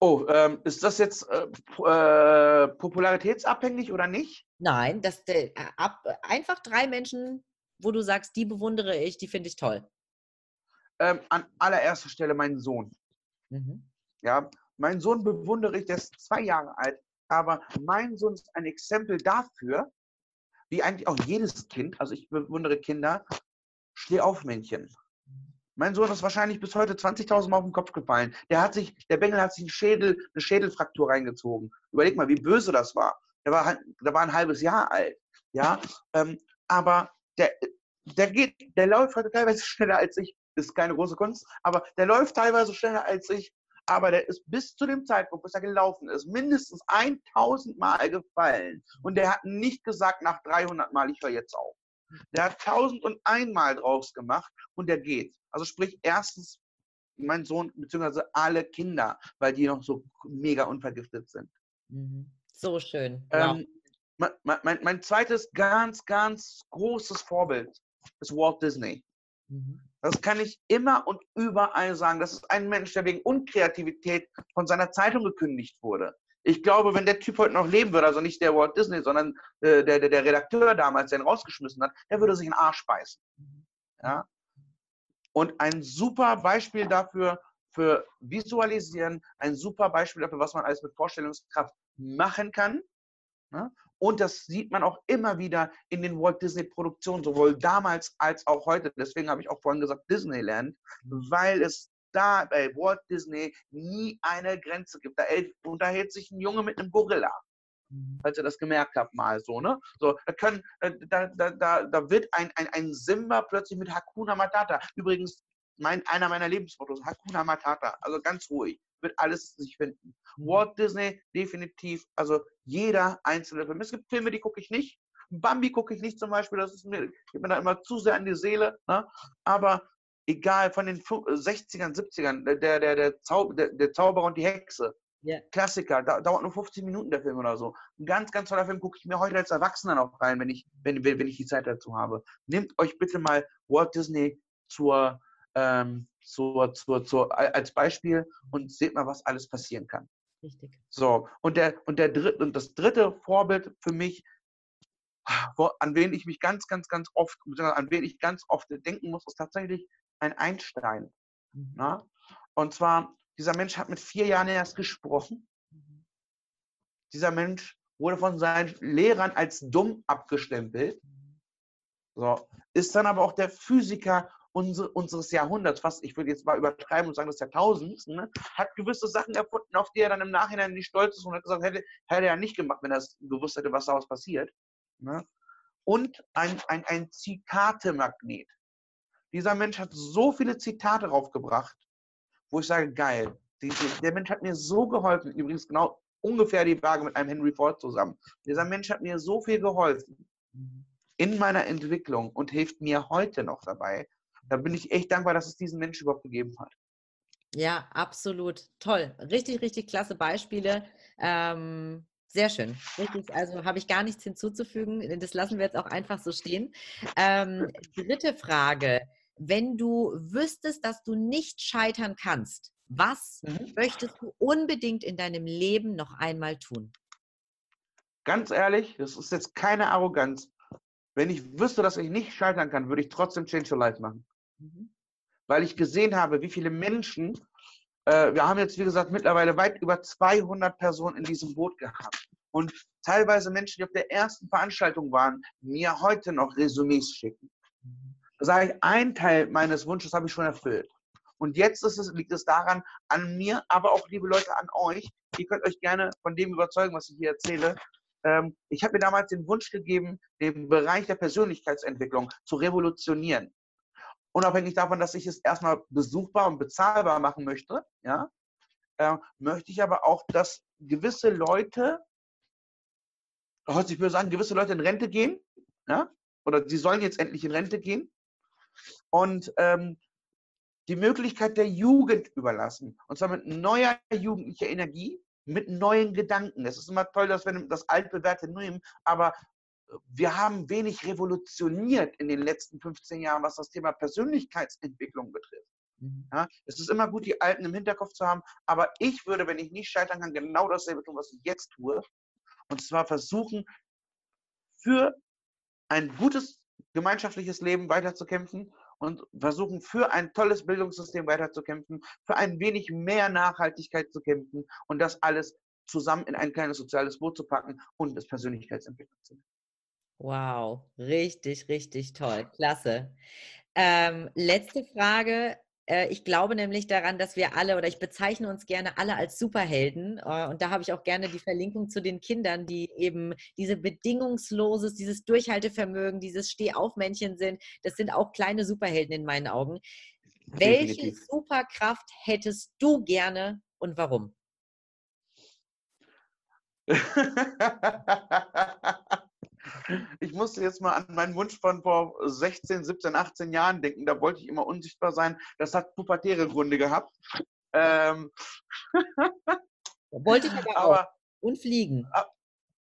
[SPEAKER 2] Oh, ähm, ist das jetzt äh, äh, popularitätsabhängig oder nicht?
[SPEAKER 1] Nein, das äh, ab, einfach drei Menschen, wo du sagst, die bewundere ich, die finde ich toll.
[SPEAKER 2] Ähm, an allererster Stelle meinen Sohn. Mhm. Ja, mein Sohn bewundere ich, der ist zwei Jahre alt, aber mein Sohn ist ein Exempel dafür, wie eigentlich auch jedes Kind, also ich bewundere Kinder, steh auf Männchen. Mein Sohn ist wahrscheinlich bis heute 20.000 Mal auf den Kopf gefallen. Der hat sich, der Bengel hat sich einen Schädel, eine Schädelfraktur reingezogen. Überleg mal, wie böse das war. Der war, halt, der war ein halbes Jahr alt. Ja, ähm, aber der, der geht, der läuft heute teilweise schneller als ich. Ist keine große Kunst, aber der läuft teilweise schneller als ich. aber der ist bis zu dem Zeitpunkt, bis er gelaufen ist, mindestens 1000 Mal gefallen. Und der hat nicht gesagt nach 300 Mal, ich höre jetzt auf. Der hat 1001 Mal draus gemacht und der geht. Also sprich, erstens mein Sohn, beziehungsweise alle Kinder, weil die noch so mega unvergiftet sind.
[SPEAKER 1] Mhm. So schön.
[SPEAKER 2] Wow. Ähm, mein, mein, mein, zweites ganz, ganz großes Vorbild ist Walt Disney. Mhm. Das kann ich immer und überall sagen. Das ist ein Mensch, der wegen Unkreativität von seiner Zeitung gekündigt wurde. Ich glaube, wenn der Typ heute noch leben würde, also nicht der Walt Disney, sondern äh, der, der, der Redakteur damals, der ihn rausgeschmissen hat, der würde sich einen Arsch beißen. Ja? Und ein super Beispiel dafür, für Visualisieren, ein super Beispiel dafür, was man alles mit Vorstellungskraft machen kann. Ne? Und das sieht man auch immer wieder in den Walt Disney Produktionen, sowohl damals als auch heute. Deswegen habe ich auch vorhin gesagt Disneyland, weil es da bei Walt Disney nie eine Grenze gibt. Da unterhält sich ein Junge mit einem Gorilla. Mhm. Falls ihr das gemerkt habt, mal so, ne? So, da, können, äh, da, da, da, da wird ein, ein, ein Simba plötzlich mit Hakuna Matata. Übrigens, mein, einer meiner Lebensfotos, Hakuna Matata. Also ganz ruhig. Wird alles sich finden. Mhm. Walt Disney, definitiv. Also jeder einzelne Film. Es gibt Filme, die gucke ich nicht. Bambi gucke ich nicht zum Beispiel. Das ist mir, geht mir da immer zu sehr an die Seele. Ne? Aber egal, von den 60ern, 70ern, der, der, der, Zau der, der Zauberer und die Hexe. Yeah. Klassiker, da, dauert nur 15 Minuten der Film oder so. Ein ganz, ganz toller Film, gucke ich mir heute als Erwachsener noch rein, wenn ich, wenn, wenn ich die Zeit dazu habe. Nehmt euch bitte mal Walt Disney zur, ähm, zur, zur, zur, als Beispiel und seht mal, was alles passieren kann. Richtig. So, und, der, und, der dritte, und das dritte Vorbild für mich, an wen ich mich ganz, ganz, ganz oft, an wen ich ganz oft denken muss, ist tatsächlich ein Einstein. Mhm. Na? Und zwar, dieser Mensch hat mit vier Jahren erst gesprochen. Mhm. Dieser Mensch wurde von seinen Lehrern als dumm abgestempelt. Mhm. So, ist dann aber auch der Physiker unsere, unseres Jahrhunderts, fast, ich würde jetzt mal übertreiben und sagen, des Jahrtausends, ne, hat gewisse Sachen erfunden, auf die er dann im Nachhinein nicht stolz ist und hat gesagt, hätte, hätte er nicht gemacht, wenn er gewusst hätte, was daraus passiert. Ne? Und ein, ein, ein Zitate-Magnet. Dieser Mensch hat so viele Zitate draufgebracht, wo ich sage, geil. Die, der Mensch hat mir so geholfen. Übrigens genau ungefähr die Waage mit einem Henry Ford zusammen. Dieser Mensch hat mir so viel geholfen in meiner Entwicklung und hilft mir heute noch dabei. Da bin ich echt dankbar, dass es diesen Menschen überhaupt gegeben hat.
[SPEAKER 1] Ja, absolut. Toll. Richtig, richtig klasse Beispiele. Ähm, sehr schön. Richtig, also habe ich gar nichts hinzuzufügen. Das lassen wir jetzt auch einfach so stehen. Ähm, dritte Frage wenn du wüsstest, dass du nicht scheitern kannst, was mhm. möchtest du unbedingt in deinem Leben noch einmal tun?
[SPEAKER 2] Ganz ehrlich, das ist jetzt keine Arroganz. Wenn ich wüsste, dass ich nicht scheitern kann, würde ich trotzdem Change Your Life machen. Mhm. Weil ich gesehen habe, wie viele Menschen, äh, wir haben jetzt, wie gesagt, mittlerweile weit über 200 Personen in diesem Boot gehabt. Und teilweise Menschen, die auf der ersten Veranstaltung waren, mir heute noch Resümees schicken. Mhm. Sage ich, ein Teil meines Wunsches habe ich schon erfüllt. Und jetzt es, liegt es daran, an mir, aber auch, liebe Leute, an euch. Ihr könnt euch gerne von dem überzeugen, was ich hier erzähle. Ähm, ich habe mir damals den Wunsch gegeben, den Bereich der Persönlichkeitsentwicklung zu revolutionieren. Unabhängig davon, dass ich es erstmal besuchbar und bezahlbar machen möchte, ja, äh, möchte ich aber auch, dass gewisse Leute, heute ich würde sagen, gewisse Leute in Rente gehen, ja, oder sie sollen jetzt endlich in Rente gehen und ähm, die Möglichkeit der Jugend überlassen. Und zwar mit neuer jugendlicher Energie, mit neuen Gedanken. Es ist immer toll, dass wir das altbewährte nehmen, aber wir haben wenig revolutioniert in den letzten 15 Jahren, was das Thema Persönlichkeitsentwicklung betrifft. Mhm. Ja, es ist immer gut, die Alten im Hinterkopf zu haben, aber ich würde, wenn ich nicht scheitern kann, genau dasselbe tun, was ich jetzt tue. Und zwar versuchen, für ein gutes gemeinschaftliches Leben weiterzukämpfen und versuchen, für ein tolles Bildungssystem weiterzukämpfen, für ein wenig mehr Nachhaltigkeit zu kämpfen und das alles zusammen in ein kleines soziales Boot zu packen und das Persönlichkeitsentwicklung zu nehmen.
[SPEAKER 1] Wow, richtig, richtig toll. Klasse. Ähm, letzte Frage. Äh, ich glaube nämlich daran, dass wir alle oder ich bezeichne uns gerne alle als Superhelden. Äh, und da habe ich auch gerne die Verlinkung zu den Kindern, die eben diese bedingungsloses, dieses Durchhaltevermögen, dieses Stehaufmännchen sind. Das sind auch kleine Superhelden in meinen Augen. Welche Superkraft hättest du gerne und warum?
[SPEAKER 2] ich musste jetzt mal an meinen Wunsch von vor 16, 17, 18 Jahren denken. Da wollte ich immer unsichtbar sein. Das hat pubertäre Gründe gehabt. Ähm
[SPEAKER 1] wollte ich aber, aber auch. Und fliegen.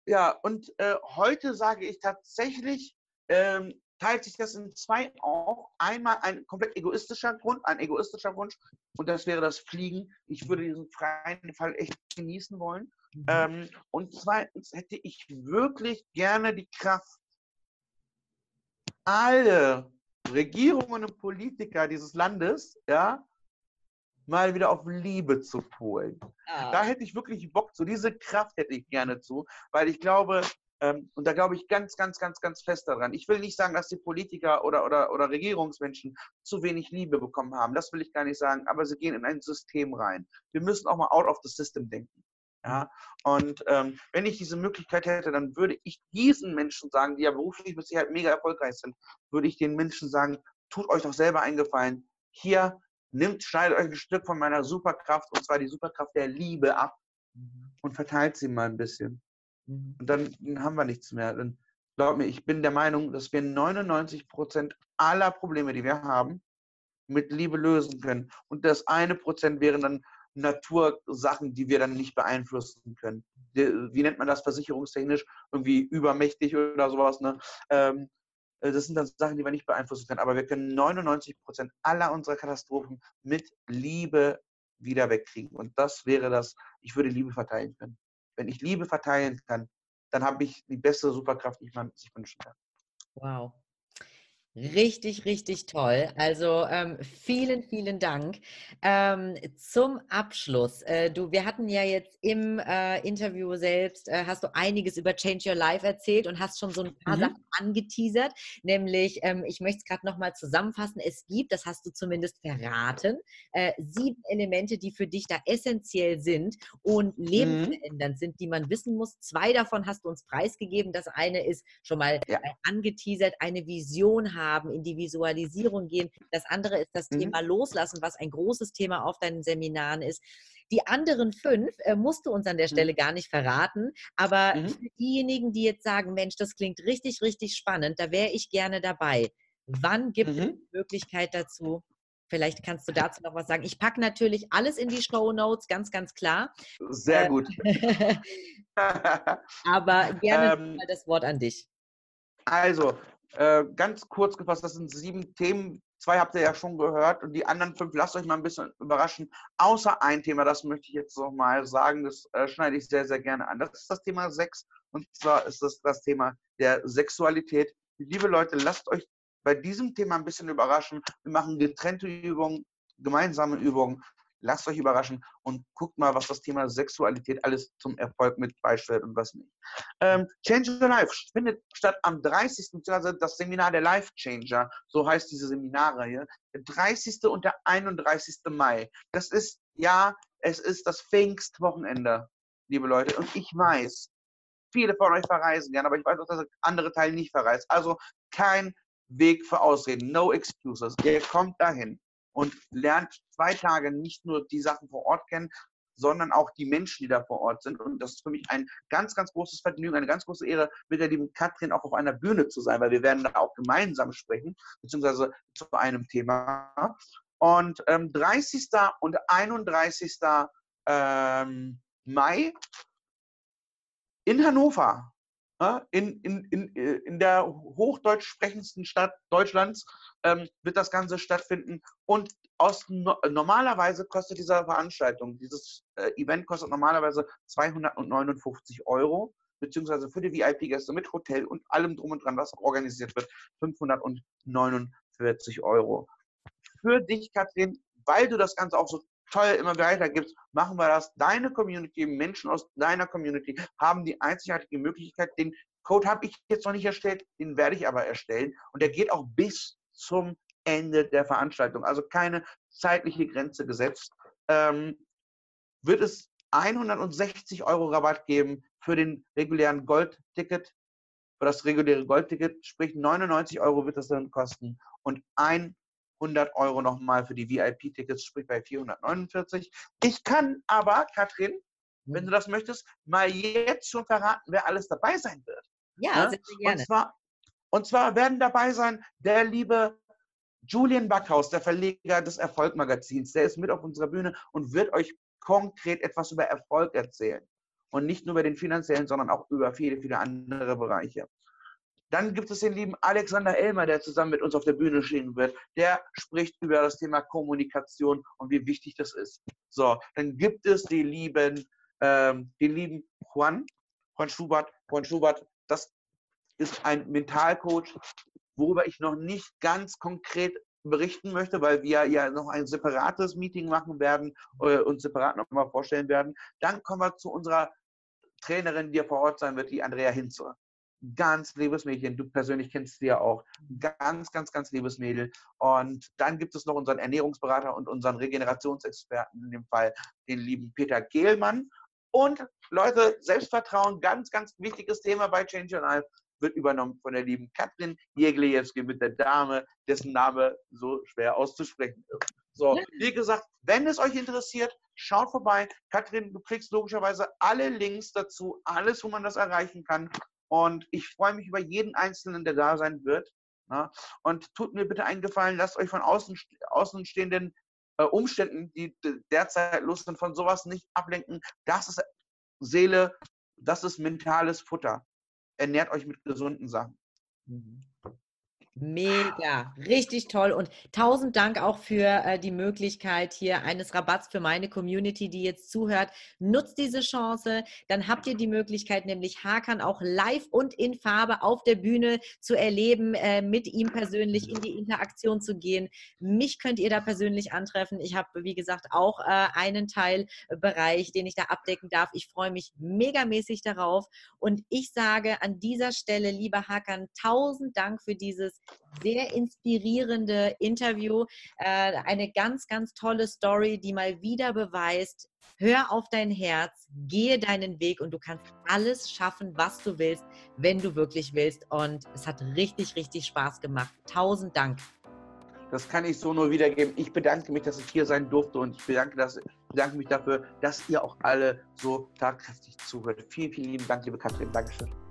[SPEAKER 2] Ja, und äh, heute sage ich tatsächlich, ähm, teilt sich das in zwei auch. Einmal ein komplett egoistischer Grund, ein egoistischer Wunsch, und das wäre das Fliegen. Ich würde diesen freien Fall echt genießen wollen. Mhm. Ähm, und zweitens hätte ich wirklich gerne die Kraft, alle Regierungen und Politiker dieses Landes, ja, mal wieder auf Liebe zu polen. Ah. Da hätte ich wirklich Bock zu. Diese Kraft hätte ich gerne zu, weil ich glaube, ähm, und da glaube ich ganz, ganz, ganz, ganz fest daran. Ich will nicht sagen, dass die Politiker oder, oder, oder Regierungsmenschen zu wenig Liebe bekommen haben. Das will ich gar nicht sagen, aber sie gehen in ein System rein. Wir müssen auch mal out of the system denken. Ja? Und ähm, wenn ich diese Möglichkeit hätte, dann würde ich diesen Menschen sagen, die ja beruflich mit Sicherheit mega erfolgreich sind, würde ich den Menschen sagen, tut euch doch selber eingefallen. Hier, nimmt, schneidet euch ein Stück von meiner Superkraft, und zwar die Superkraft der Liebe ab mhm. und verteilt sie mal ein bisschen. Mhm. Und dann haben wir nichts mehr. Dann glaub mir, ich bin der Meinung, dass wir 99 Prozent aller Probleme, die wir haben, mit Liebe lösen können. Und das eine Prozent wären dann Natursachen, die wir dann nicht beeinflussen können. Wie nennt man das versicherungstechnisch? Irgendwie übermächtig oder sowas. Ne? Ähm, äh, das sind dann Sachen, die wir nicht beeinflussen können. Aber wir können 99 Prozent aller unserer Katastrophen mit Liebe wieder wegkriegen. Und das wäre das, ich würde Liebe verteilen können. Wenn ich Liebe verteilen kann, dann habe ich die beste Superkraft, die man sich wünschen kann.
[SPEAKER 1] Wow. Richtig, richtig toll. Also ähm, vielen, vielen Dank. Ähm, zum Abschluss, äh, du, wir hatten ja jetzt im äh, Interview selbst, äh, hast du einiges über Change Your Life erzählt und hast schon so ein paar mhm. Sachen angeteasert, nämlich, ähm, ich möchte es gerade nochmal zusammenfassen, es gibt, das hast du zumindest verraten, äh, sieben Elemente, die für dich da essentiell sind und mhm. lebensverändernd mhm. sind, die man wissen muss. Zwei davon hast du uns preisgegeben. Das eine ist schon mal ja. Äh, angeteasert, eine Vision haben haben, in die Visualisierung gehen. Das andere ist das mhm. Thema Loslassen, was ein großes Thema auf deinen Seminaren ist. Die anderen fünf äh, musst du uns an der mhm. Stelle mhm. gar nicht verraten, aber mhm. für diejenigen, die jetzt sagen, Mensch, das klingt richtig, richtig spannend, da wäre ich gerne dabei. Wann gibt mhm. es die Möglichkeit dazu? Vielleicht kannst du dazu noch was sagen. Ich packe natürlich alles in die Show Notes, ganz, ganz klar.
[SPEAKER 2] Sehr äh, gut.
[SPEAKER 1] aber gerne ähm, das Wort an dich.
[SPEAKER 2] Also, äh, ganz kurz gefasst, das sind sieben Themen. Zwei habt ihr ja schon gehört und die anderen fünf lasst euch mal ein bisschen überraschen. Außer ein Thema, das möchte ich jetzt noch mal sagen, das äh, schneide ich sehr, sehr gerne an. Das ist das Thema Sex und zwar ist das das Thema der Sexualität. Liebe Leute, lasst euch bei diesem Thema ein bisschen überraschen. Wir machen getrennte Übungen, gemeinsame Übungen lasst euch überraschen und guckt mal, was das Thema Sexualität alles zum Erfolg mit beisteuert und was nicht. Ähm, Change Your Life findet statt am 30. beziehungsweise das Seminar der Life Changer, so heißt diese Seminarreihe, der 30. und der 31. Mai. Das ist, ja, es ist das Pfingstwochenende, liebe Leute. Und ich weiß, viele von euch verreisen gerne, aber ich weiß auch, dass andere Teile nicht verreisen. Also kein Weg für Ausreden, no excuses. Ihr kommt dahin und lernt zwei Tage nicht nur die Sachen vor Ort kennen, sondern auch die Menschen, die da vor Ort sind. Und das ist für mich ein ganz, ganz großes Vergnügen, eine ganz große Ehre, mit der lieben Katrin auch auf einer Bühne zu sein, weil wir werden da auch gemeinsam sprechen, beziehungsweise zu einem Thema. Und ähm, 30. und 31. Ähm, Mai in Hannover in, in, in, äh, in der hochdeutsch sprechendsten Stadt Deutschlands ähm, wird das Ganze stattfinden. Und aus, no, normalerweise kostet diese Veranstaltung, dieses äh, Event kostet normalerweise 259 Euro, beziehungsweise für die VIP-Gäste mit Hotel und allem drum und dran, was organisiert wird, 549 Euro. Für dich, Katrin, weil du das Ganze auch so toll immer weiter gibst, machen wir das. Deine Community, Menschen aus deiner Community haben die einzigartige Möglichkeit. Den Code habe ich jetzt noch nicht erstellt, den werde ich aber erstellen. Und der geht auch bis zum Ende der Veranstaltung. Also keine zeitliche Grenze gesetzt. Ähm, wird es 160 Euro Rabatt geben für den regulären Goldticket, für das reguläre Goldticket, sprich 99 Euro wird das dann kosten. Und ein 100 Euro nochmal für die VIP-Tickets, sprich bei 449. Ich kann aber, Katrin, wenn du das möchtest, mal jetzt schon verraten, wer alles dabei sein wird.
[SPEAKER 1] Ja, ja? sehr, sehr gerne.
[SPEAKER 2] Und zwar, und zwar werden dabei sein der liebe Julian Backhaus, der Verleger des Erfolg-Magazins. Der ist mit auf unserer Bühne und wird euch konkret etwas über Erfolg erzählen. Und nicht nur über den finanziellen, sondern auch über viele, viele andere Bereiche. Dann gibt es den lieben Alexander Elmer, der zusammen mit uns auf der Bühne stehen wird. Der spricht über das Thema Kommunikation und wie wichtig das ist. So, dann gibt es die lieben, ähm, den lieben Juan, Juan Schubert. Juan Schubert, das ist ein Mentalcoach, worüber ich noch nicht ganz konkret berichten möchte, weil wir ja noch ein separates Meeting machen werden äh, und separat nochmal vorstellen werden. Dann kommen wir zu unserer Trainerin, die ja vor Ort sein wird, die Andrea Hinze ganz liebes Mädchen. Du persönlich kennst sie ja auch. Ganz, ganz, ganz liebes Mädel. Und dann gibt es noch unseren Ernährungsberater und unseren Regenerationsexperten, in dem Fall den lieben Peter Gehlmann. Und Leute, Selbstvertrauen, ganz, ganz wichtiges Thema bei Change Your Life, wird übernommen von der lieben Katrin Jeglejewski mit der Dame, dessen Name so schwer auszusprechen ist. So, wie gesagt, wenn es euch interessiert, schaut vorbei. Katrin, du kriegst logischerweise alle Links dazu, alles, wo man das erreichen kann. Und ich freue mich über jeden Einzelnen, der da sein wird. Na? Ne? Und tut mir bitte einen Gefallen, lasst euch von außen, außenstehenden äh, Umständen, die derzeit los sind, von sowas nicht ablenken. Das ist Seele, das ist mentales Futter. Ernährt euch mit gesunden Sachen. Mhm.
[SPEAKER 1] Mega, richtig toll und tausend Dank auch für äh, die Möglichkeit hier eines Rabatts für meine Community, die jetzt zuhört. Nutzt diese Chance, dann habt ihr die Möglichkeit, nämlich Hakan auch live und in Farbe auf der Bühne zu erleben, äh, mit ihm persönlich in die Interaktion zu gehen. Mich könnt ihr da persönlich antreffen. Ich habe, wie gesagt, auch äh, einen Teilbereich, den ich da abdecken darf. Ich freue mich megamäßig darauf und ich sage an dieser Stelle, lieber Hakan, tausend Dank für dieses sehr inspirierende Interview. Äh, eine ganz, ganz tolle Story, die mal wieder beweist, hör auf dein Herz, gehe deinen Weg und du kannst alles schaffen, was du willst, wenn du wirklich willst. Und es hat richtig, richtig Spaß gemacht. Tausend Dank.
[SPEAKER 2] Das kann ich so nur wiedergeben. Ich bedanke mich, dass ich hier sein durfte und ich bedanke, dass, bedanke mich dafür, dass ihr auch alle so tagkräftig zuhört. Vielen, vielen lieben Dank, liebe Katrin. Dankeschön.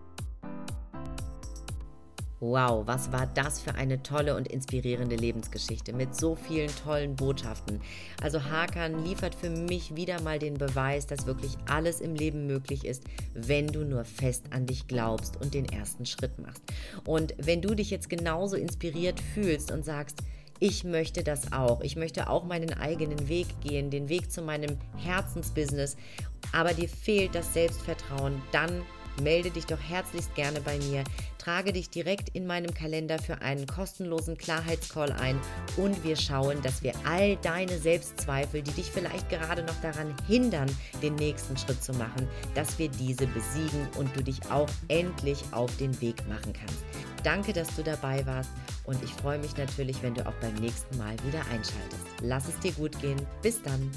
[SPEAKER 1] Wow, was war das für eine tolle und inspirierende Lebensgeschichte mit so vielen tollen Botschaften. Also Hakan liefert für mich wieder mal den Beweis, dass wirklich alles im Leben möglich ist, wenn du nur fest an dich glaubst und den ersten Schritt machst. Und wenn du dich jetzt genauso inspiriert fühlst und sagst, ich möchte das auch. Ich möchte auch meinen eigenen Weg gehen, den Weg zu meinem Herzensbusiness. Aber dir fehlt das Selbstvertrauen, dann melde dich doch herzlichst gerne bei mir. Trage dich direkt in meinem Kalender für einen kostenlosen Klarheitscall ein und wir schauen, dass wir all deine Selbstzweifel, die dich vielleicht gerade noch daran hindern, den nächsten Schritt zu machen, dass wir diese besiegen und du dich auch endlich auf den Weg machen kannst. Danke, dass du dabei warst und ich freue mich natürlich, wenn du auch beim nächsten Mal wieder einschaltest. Lass es dir gut gehen. Bis dann.